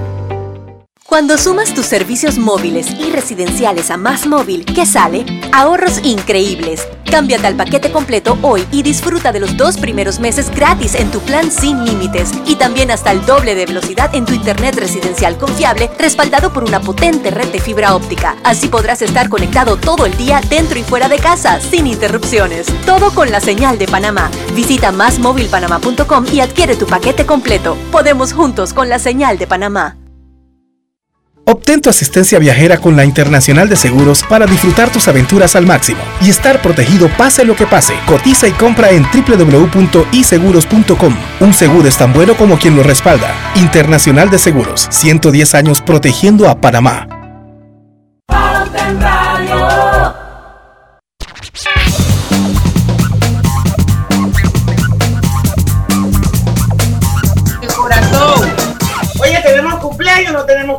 Cuando sumas tus servicios móviles y residenciales a Más Móvil, ¿qué sale? Ahorros increíbles. Cámbiate al paquete completo hoy y disfruta de los dos primeros meses gratis en tu plan sin límites y también hasta el doble de velocidad en tu internet residencial confiable respaldado por una potente red de fibra óptica. Así podrás estar conectado todo el día dentro y fuera de casa sin interrupciones. Todo con la señal de Panamá. Visita másmóvilpanamá.com y adquiere tu paquete completo. Podemos juntos con la señal de Panamá. Obtén tu asistencia viajera con la Internacional de Seguros para disfrutar tus aventuras al máximo y estar protegido pase lo que pase. Cotiza y compra en www.iseguros.com. Un seguro es tan bueno como quien lo respalda. Internacional de Seguros, 110 años protegiendo a Panamá.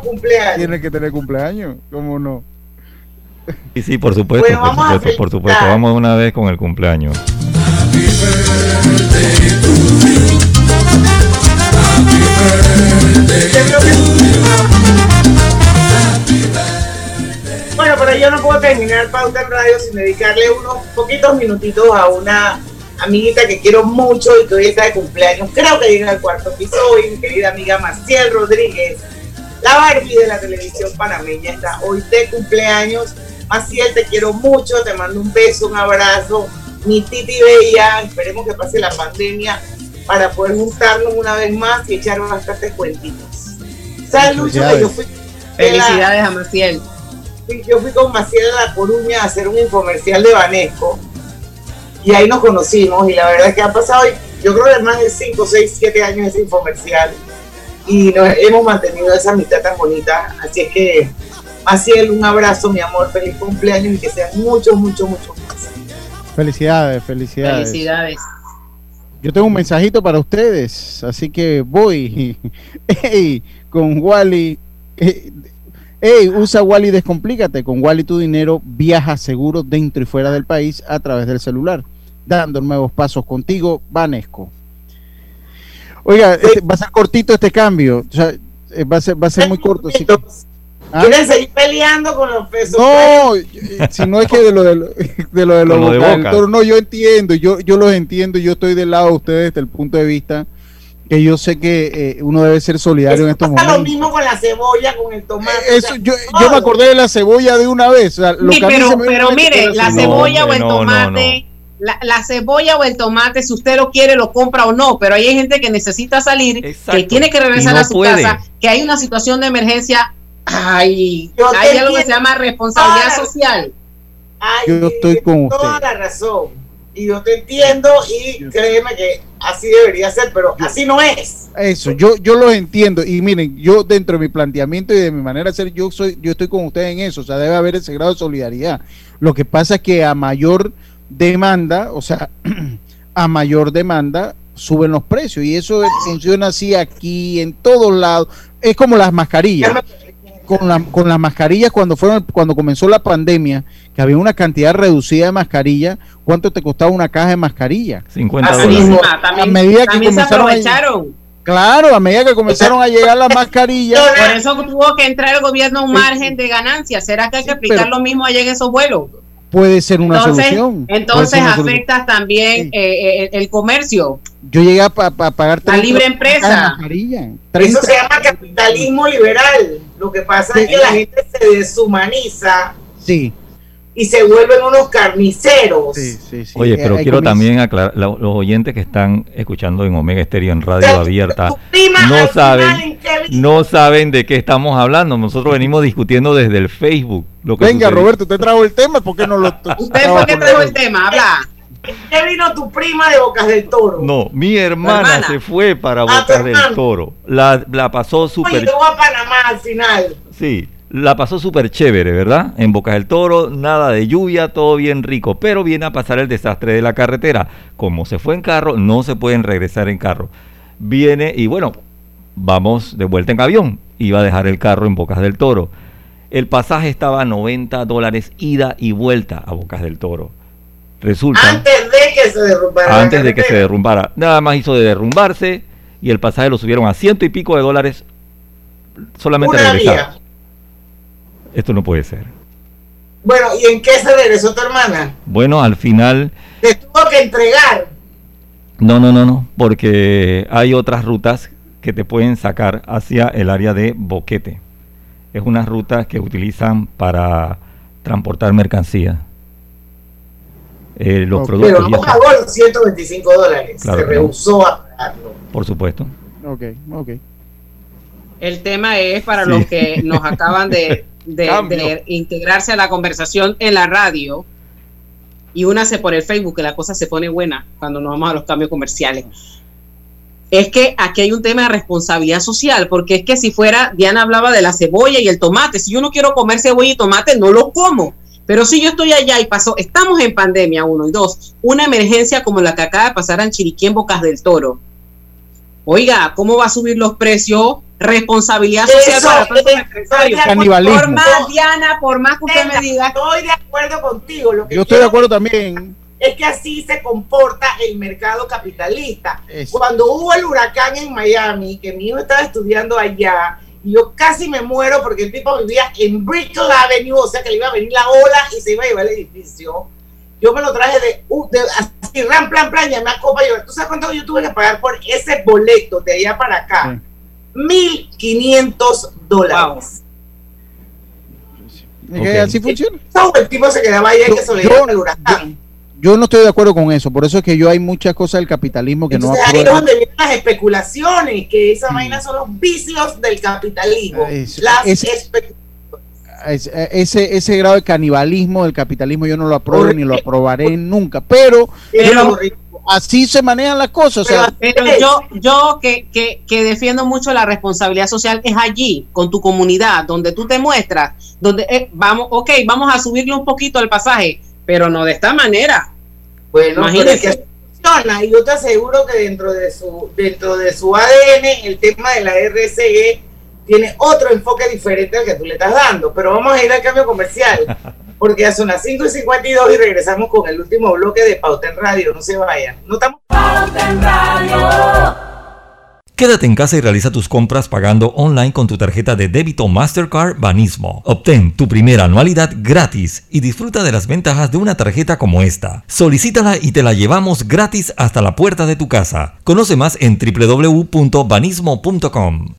Cumpleaños? Tiene que tener cumpleaños, ¿cómo no? Sí, sí, por supuesto, Bueno, por supuesto, por supuesto. Vamos de una vez con el cumpleaños. Bueno, pero yo no puedo terminar Pauta en Radio sin dedicarle unos poquitos minutitos a una amiguita que quiero mucho y que hoy está de cumpleaños. Creo que llega al cuarto piso hoy, mi querida amiga Maciel Rodríguez. La Barbie de la televisión panameña está hoy de cumpleaños. Maciel, te quiero mucho, te mando un beso, un abrazo. Mi Titi Bella, esperemos que pase la pandemia para poder juntarnos una vez más y echar bastantes cuentitos. ¿Sabes, Lucho, que yo fui Felicidades a Maciel. Yo fui con Maciel a La Coruña a hacer un infomercial de Banesco y ahí nos conocimos y la verdad es que han pasado yo creo que más de 5, 6, 7 años ese infomercial y nos hemos mantenido esa amistad tan bonita así es que Maciel un abrazo mi amor, feliz cumpleaños y que sean muchos, muchos, muchos más Felicidades, felicidades. Felicidades. Yo tengo un mensajito para ustedes, así que voy. Ey, con Wally. eh, Ey, usa Wally Descomplícate. Con Wally tu dinero viaja seguro dentro y fuera del país a través del celular, dando nuevos pasos contigo, Vanesco. Oiga, este- va a ser cortito este cambio. o sea, eh, va a ser, va a ser muy corto. así que- ¿Ah? ¿Quieren seguir peleando con los pesos? No, eh, si no es que de lo de, lo- de lo de los lo de Boca. no, yo entiendo, yo, yo los entiendo, yo estoy del lado de ustedes desde el punto de vista que yo sé que eh, uno debe ser solidario en estos Pasa lo momentos. mismo con la cebolla, con el tomate. Eso, yo, yo me acordé de la cebolla de una vez. o sea, lo Sí, que a mí pero, pero mire, la cebolla. o el no, no, tomate, La, la cebolla o el tomate, si usted lo quiere, lo compra o no, pero hay gente que necesita salir, que tiene que regresar no a su puede. casa, que hay una situación de emergencia. Ay, Yo hay algo que se llama responsabilidad Ahora, social. Ay, Yo estoy con toda usted. la razón. Y yo te entiendo y créeme que así debería ser, pero así no es. Eso, yo, yo los entiendo. Y miren, yo dentro de mi planteamiento y de mi manera de ser, yo soy, yo estoy con ustedes en eso. O sea, debe haber ese grado de solidaridad. Lo que pasa es que a mayor demanda, o sea, a mayor demanda, suben los precios. Y eso funciona así aquí, en todos lados. Es como las mascarillas. Con, la- con las mascarillas cuando fueron cuando comenzó la pandemia que había una cantidad reducida de mascarillas cuánto te costaba una caja de mascarilla 50 Así dólares. mismo, a también, medida que también se comenzaron a- aprovecharon. Claro, a medida que comenzaron a llegar las mascarillas. Por eso tuvo que entrar el gobierno a un margen de ganancias. ¿Será que hay que aplicar pero- lo mismo allá en esos vuelos? Puede ser una entonces, solución. entonces ser una solución. afecta también eh, eh, el comercio. Yo llegué a, pa- pa- pagar La 30 libre empresa. Eso 30 se llama capitalismo liberal. Lo que pasa es que la gente se deshumaniza Sí. Y se vuelven unos carniceros. Oye, pero quiero también aclarar, la- los oyentes que están escuchando en Omega Estéreo en radio abierta no saben, final, ¿en qué vi- no saben de qué estamos hablando. Nosotros venimos discutiendo desde el Facebook. Lo que Venga, sucedió. Roberto, usted trajo el tema, ¿por qué no lo ¿Usted por qué trajo el tema? Habla. ¿Qué vino tu prima de Bocas del Toro? No, mi hermana, hermana. se fue para Ah, Bocas del. Toro. La, la pasó Oye, súper llegó a Panamá al final. Sí, la pasó súper chévere, ¿verdad? En Bocas del Toro, nada de lluvia, todo bien rico, pero viene a pasar el desastre de la carretera. Como se fue en carro, no se pueden regresar en carro. Viene y bueno, vamos de vuelta en avión. Iba a dejar el carro en Bocas del Toro. El pasaje estaba a 90 dólares ida y vuelta a Bocas del Toro. Resulta, Antes de que se derrumbara. antes de que se derrumbara, nada más hizo de derrumbarse y el pasaje lo subieron a ciento y pico de dólares solamente regresar. Esto no puede ser. Bueno, ¿y en qué se regresó tu hermana? Bueno, al final, Te tuvo que entregar. no, no, no, no, porque hay otras rutas que te pueden sacar hacia el área de Boquete. Es una ruta que utilizan para transportar mercancía. Eh, los Pero productos, no y eso, pagó los 125 dólares. Claro se no. rehusó a pagarlo. por supuesto. Ok, ok. El tema es para Sí. los que nos acaban de, de- integrarse a la conversación en la radio y únase por el Facebook, que la cosa se pone buena cuando nos vamos a los cambios comerciales. Es que aquí hay un tema de responsabilidad social, porque es que si fuera, Diana hablaba de la cebolla y el tomate, si yo no quiero comer cebolla y tomate, no lo como. Pero si yo estoy allá y pasó, estamos en pandemia, uno y dos, una emergencia como la que acaba de pasar en Chiriquí, en Bocas del Toro. Oiga, ¿cómo va a subir los precios? Responsabilidad social Eso, para todos los empresarios. Canibalismo. Por más, Diana, por más que usted me diga. Estoy de acuerdo contigo. Lo que Yo estoy de acuerdo también. Es que así se comporta el mercado capitalista. Eso. Cuando hubo el huracán en Miami, que mi hijo estaba estudiando allá, y yo casi me muero porque el tipo vivía en Brickell Avenue, o sea que le iba a venir la ola y se iba a llevar el edificio. Yo me lo traje de, uh, de así, ram, plan, plan, llamé a Copa. Yo, ¿Tú sabes cuánto yo tuve que pagar por ese boleto de allá para acá? 1.500 dólares. Así funciona. No, el tipo se quedaba allá y que se le el huracán. Yo no estoy de acuerdo con eso, por eso es que yo hay muchas cosas del capitalismo que no Entonces ahí es donde vienen las especulaciones, que esa vaina son los vicios del capitalismo. Las es- espe- Es- eh, ese, ese grado de canibalismo del capitalismo yo no lo apruebo ni lo aprobaré nunca, pero, Pero- así se manejan las cosas. o sea, Pero yo, yo que, que, que defiendo mucho la responsabilidad social es allí, con tu comunidad, donde tú te muestras, donde eh, vamos, ok, vamos a subirle un poquito el pasaje, pero no de esta manera. Bueno, pero es que funciona, y yo te aseguro que dentro de su dentro de su ADN el tema de la RCE tiene otro enfoque diferente al que tú le estás dando. Pero vamos a ir al cambio comercial, porque ya son las 5 y 52 y regresamos con el último bloque de Pauta en Radio. No se vayan. No estamos Quédate en casa y realiza tus compras pagando online con tu tarjeta de débito Mastercard Banismo. Obtén tu primera anualidad gratis y disfruta de las ventajas de una tarjeta como esta. Solicítala y te la llevamos gratis hasta la puerta de tu casa. Conoce más en www.banismo.com.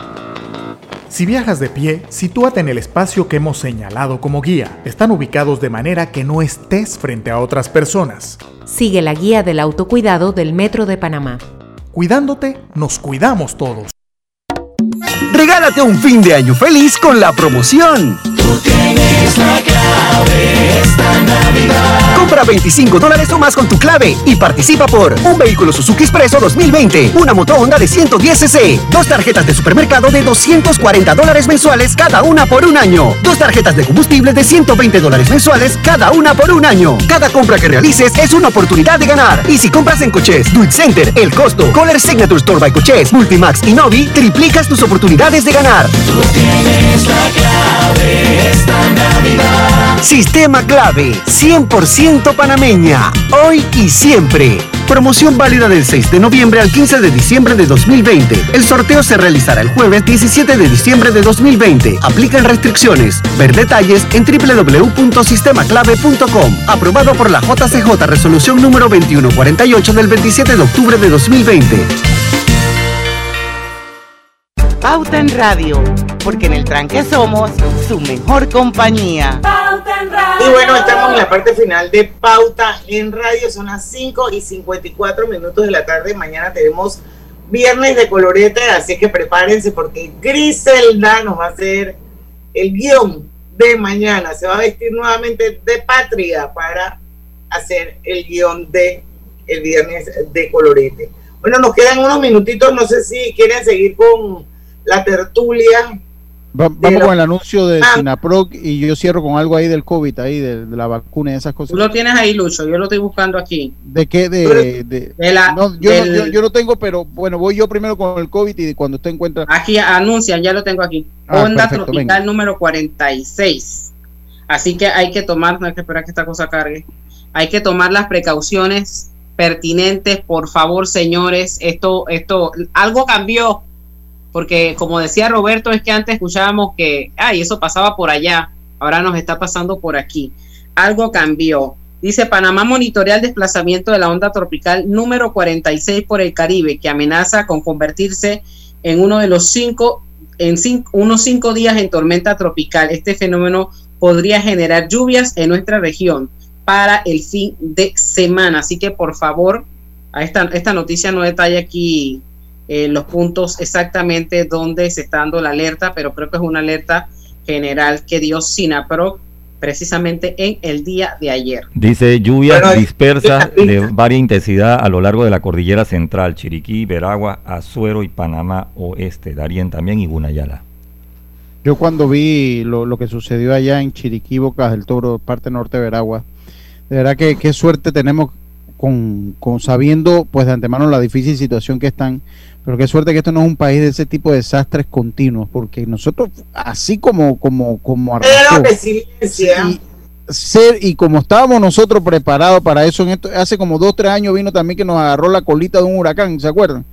Si viajas de pie, sitúate en el espacio que hemos señalado como guía. Están ubicados de manera que no estés frente a otras personas. Sigue la guía del autocuidado del Metro de Panamá. Cuidándote, nos cuidamos todos. Regálate un fin de año feliz con la promoción. Tienes la Compra 25 dólares o más con tu clave y participa por un vehículo Suzuki Expreso 2020, una moto Honda de 110cc, dos tarjetas de supermercado de 240 dólares mensuales cada una por un año, dos tarjetas de combustible de 120 dólares mensuales cada una por un año. Cada compra que realices es una oportunidad de ganar. Y si compras en Coches, Do It Center, El Costo, Color Signature Store by Coches, Multimax y Novi, triplicas tus oportunidades de ganar. Tienes la clave Navidad. Sistema clave, 100% 100% panameña, hoy y siempre. Promoción válida del 6 de noviembre al 15 de diciembre de 2020. El sorteo se realizará el jueves 17 de diciembre de 2020. Aplican restricciones. Ver detalles en www.sistemaclave.com. Aprobado por la JCJ Resolución número 2148 del 27 de octubre de 2020. Pauta en Radio, porque en el tranque somos su mejor compañía. Pauta en Radio. Y bueno, estamos en la parte final de Pauta en Radio. Son las 5 y 54 minutos de la tarde. Mañana tenemos viernes de colorete, así que prepárense porque Griselda nos va a hacer el guion de mañana. Se va a vestir nuevamente de patria para hacer el guion de el viernes de colorete. Bueno, nos quedan unos minutitos. No sé si quieren seguir con la tertulia. Va- vamos la- con el anuncio de Ah. Sinaproc y yo cierro con algo ahí del COVID, ahí de, de la vacuna y esas Tú cosas. lo tienes ahí, Lucho. Yo lo estoy buscando aquí. ¿De qué? De, de- De la- no, yo, del- no, yo, yo no tengo, pero bueno, voy yo primero con el COVID y cuando usted encuentra... Aquí anuncian, ya lo tengo aquí. Ah, Onda perfecto, tropical venga. número 46. Así que hay que tomar, no hay que esperar que esta cosa cargue. Hay que tomar las precauciones pertinentes, por favor, señores. Esto, esto, algo cambió. Porque como decía Roberto, es que antes escuchábamos que, ay, eso pasaba por allá. Ahora nos está pasando por aquí. Algo cambió. Dice Panamá monitorea el desplazamiento de la onda tropical número 46 por el Caribe, que amenaza con convertirse en uno de los cinco, en cinco, unos cinco días en tormenta tropical. Este fenómeno podría generar lluvias en nuestra región para el fin de semana. Así que por favor, a esta, esta noticia no detalla aquí eh, los puntos exactamente donde se está dando la alerta, pero creo que es una alerta general que dio SINAPRO precisamente en el día de ayer. Dice lluvias Bueno, dispersas de varia intensidad a lo largo de la cordillera central, Chiriquí, Veragua, Azuero y Panamá Oeste, Darien también y Gunayala. Yo cuando vi lo, lo que sucedió allá en Chiriquí, Bocas del Toro, parte norte de Veragua, de verdad que qué suerte tenemos con, con sabiendo pues de antemano la difícil situación que están, pero qué suerte que esto no es un país de ese tipo de desastres continuos, porque nosotros, así como, como, como arrancó, y, ser, y como estábamos nosotros preparados para eso, en esto, hace como dos, tres años vino también que nos agarró la colita de un huracán, ¿se acuerdan?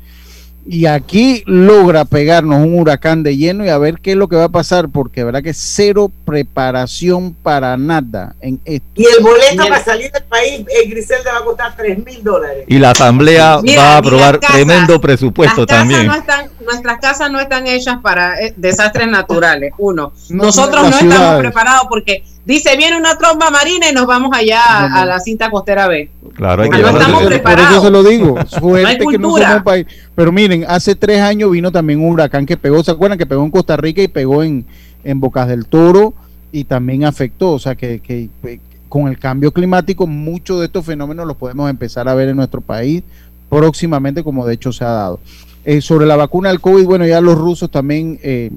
Y aquí logra pegarnos un huracán de lleno y a ver qué es lo que va a pasar, porque verdad que cero preparación para nada en esto. Y el boleto para salir del país, el Griselda va a costar 3 mil dólares. Y la Asamblea Mira, va a aprobar casas- tremendo presupuesto también. no están, nuestras casas no están hechas para eh, desastres naturales. Uno, No, nosotros no estamos preparados porque dice viene una tromba marina y nos vamos allá a- No, no. a la cinta costera B. Claro, hay que no estamos ese- Por eso preparados. se lo digo, No suerte que no cultura. somos un país. Pero miren, hace tres años vino también un huracán que pegó, ¿se acuerdan? Que pegó en Costa Rica y pegó en, en Bocas del Toro y también afectó, o sea que, que, que con el cambio climático muchos de estos fenómenos los podemos empezar a ver en nuestro país próximamente, como de hecho se ha dado. Eh, sobre la vacuna del COVID, bueno, ya los rusos también eh,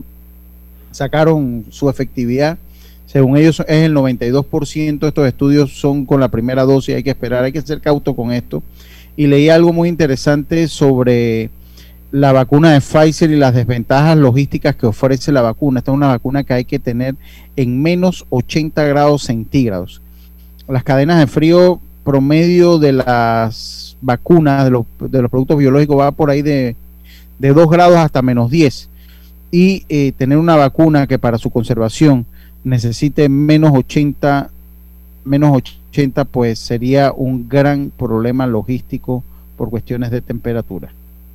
sacaron su efectividad. Según ellos es el 92%. Estos estudios son con la primera dosis. Hay que esperar, hay que ser cauto con esto. Y leí algo muy interesante sobre la vacuna de Pfizer y las desventajas logísticas que ofrece la vacuna. Esta es una vacuna que hay que tener en menos 80 grados centígrados. Las cadenas de frío promedio de las vacunas, de los, de los productos biológicos, va por ahí de, de 2 grados hasta menos 10. Y eh, tener una vacuna que para su conservación necesite menos 80, menos 80, pues sería un gran problema logístico por cuestiones de temperatura.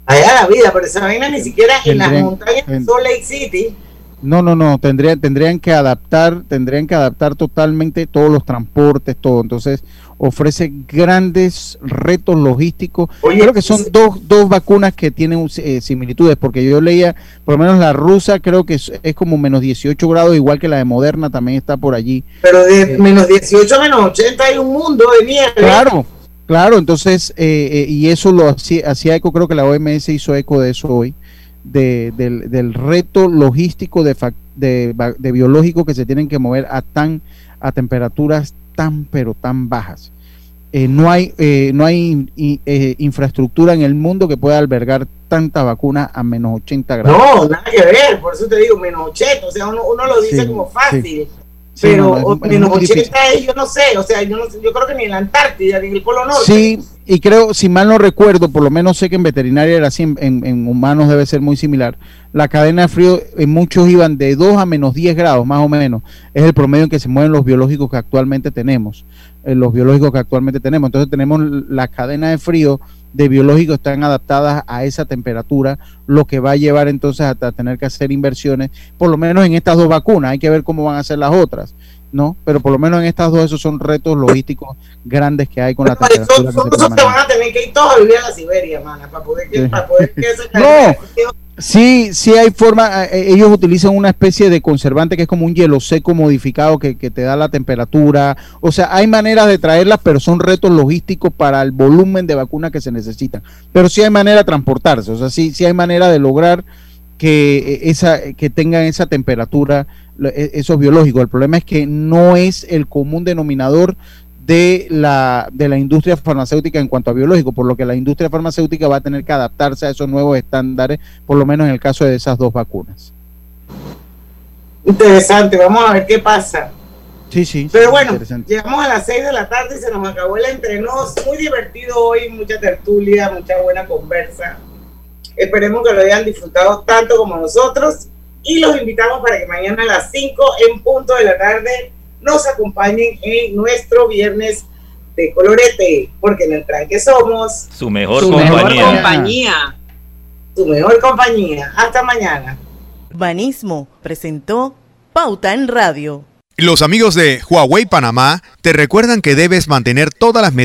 Allá la vida, pero esa vaina ni siquiera en las montañas de Salt Lake City. No, no, no, tendrían, tendrían que adaptar, tendrían que adaptar totalmente todos los transportes, todo. Entonces, ofrece grandes retos logísticos. Creo que son dos, dos vacunas que tienen eh, similitudes, porque yo leía, por lo menos la rusa creo que es, es como menos 18 grados, igual que la de Moderna también está por allí. Pero de menos 18 menos 80 hay un mundo de nieve. Claro, claro, entonces, eh, eh, y eso lo hacía, hacía eco, creo que la OMS hizo eco de eso hoy, de, del, del reto logístico de, de, de biológico que se tienen que mover a tan a temperaturas tan pero tan bajas. Eh, no hay eh, no hay i- eh, infraestructura en el mundo que pueda albergar tanta vacuna a menos 80 grados. No, nada que ver, por eso te digo, menos 80. O sea, uno, uno lo dice Sí, como fácil. pero no, no, es- es menos muy 80 difícil. es, yo no sé, o sea, yo, no, yo creo que ni en la Antártida, ni en el Polo Norte. Sí, y creo, si mal no recuerdo, por lo menos sé que en veterinaria era así, en, en- humanos debe ser muy similar. La cadena de frío en muchos iban de 2 a menos 10 grados, más o menos. Es el promedio en que se mueven los biológicos que actualmente tenemos. eh, los biológicos que actualmente tenemos. Entonces tenemos la cadena de frío de biológicos están adaptadas a esa temperatura, lo que va a llevar entonces hasta tener que hacer inversiones, por lo menos en estas dos vacunas. Hay que ver cómo van a ser las otras. ¿No? Pero por lo menos en estas dos, esos son retos logísticos grandes que hay con la Son, temperatura. que son se que van a tener que ir todos a vivir a la Siberia, mana, para poder que, Sí. para poder que No, sí, sí hay forma, eh, ellos utilizan una especie de conservante que es como un hielo seco modificado que, que te da la temperatura, o sea, hay maneras de traerlas, pero son retos logísticos para el volumen de vacunas que se necesitan, pero sí hay manera de transportarse, o sea, sí, sí hay manera de lograr que eh, esa que tengan esa temperatura esos biológicos. El problema es que no es el común denominador de la, de la industria farmacéutica en cuanto a biológico, por lo que la industria farmacéutica va a tener que adaptarse a esos nuevos estándares, por lo menos en el caso de esas dos vacunas. Interesante, vamos a ver qué pasa. Sí, sí. Pero bueno, llegamos a las 6 de la tarde y se nos acabó el entrenos. Muy divertido hoy, mucha tertulia, mucha buena conversa. Esperemos que lo hayan disfrutado tanto como nosotros y los invitamos para que mañana a las 5 en punto de la tarde nos acompañen en nuestro viernes de colorete, porque en el tranque somos Su mejor Su compañía. mejor compañía. tu mejor compañía. Hasta mañana. Banismo presentó Pauta en Radio. Los amigos de Huawei Panamá te recuerdan que debes mantener todas las medidas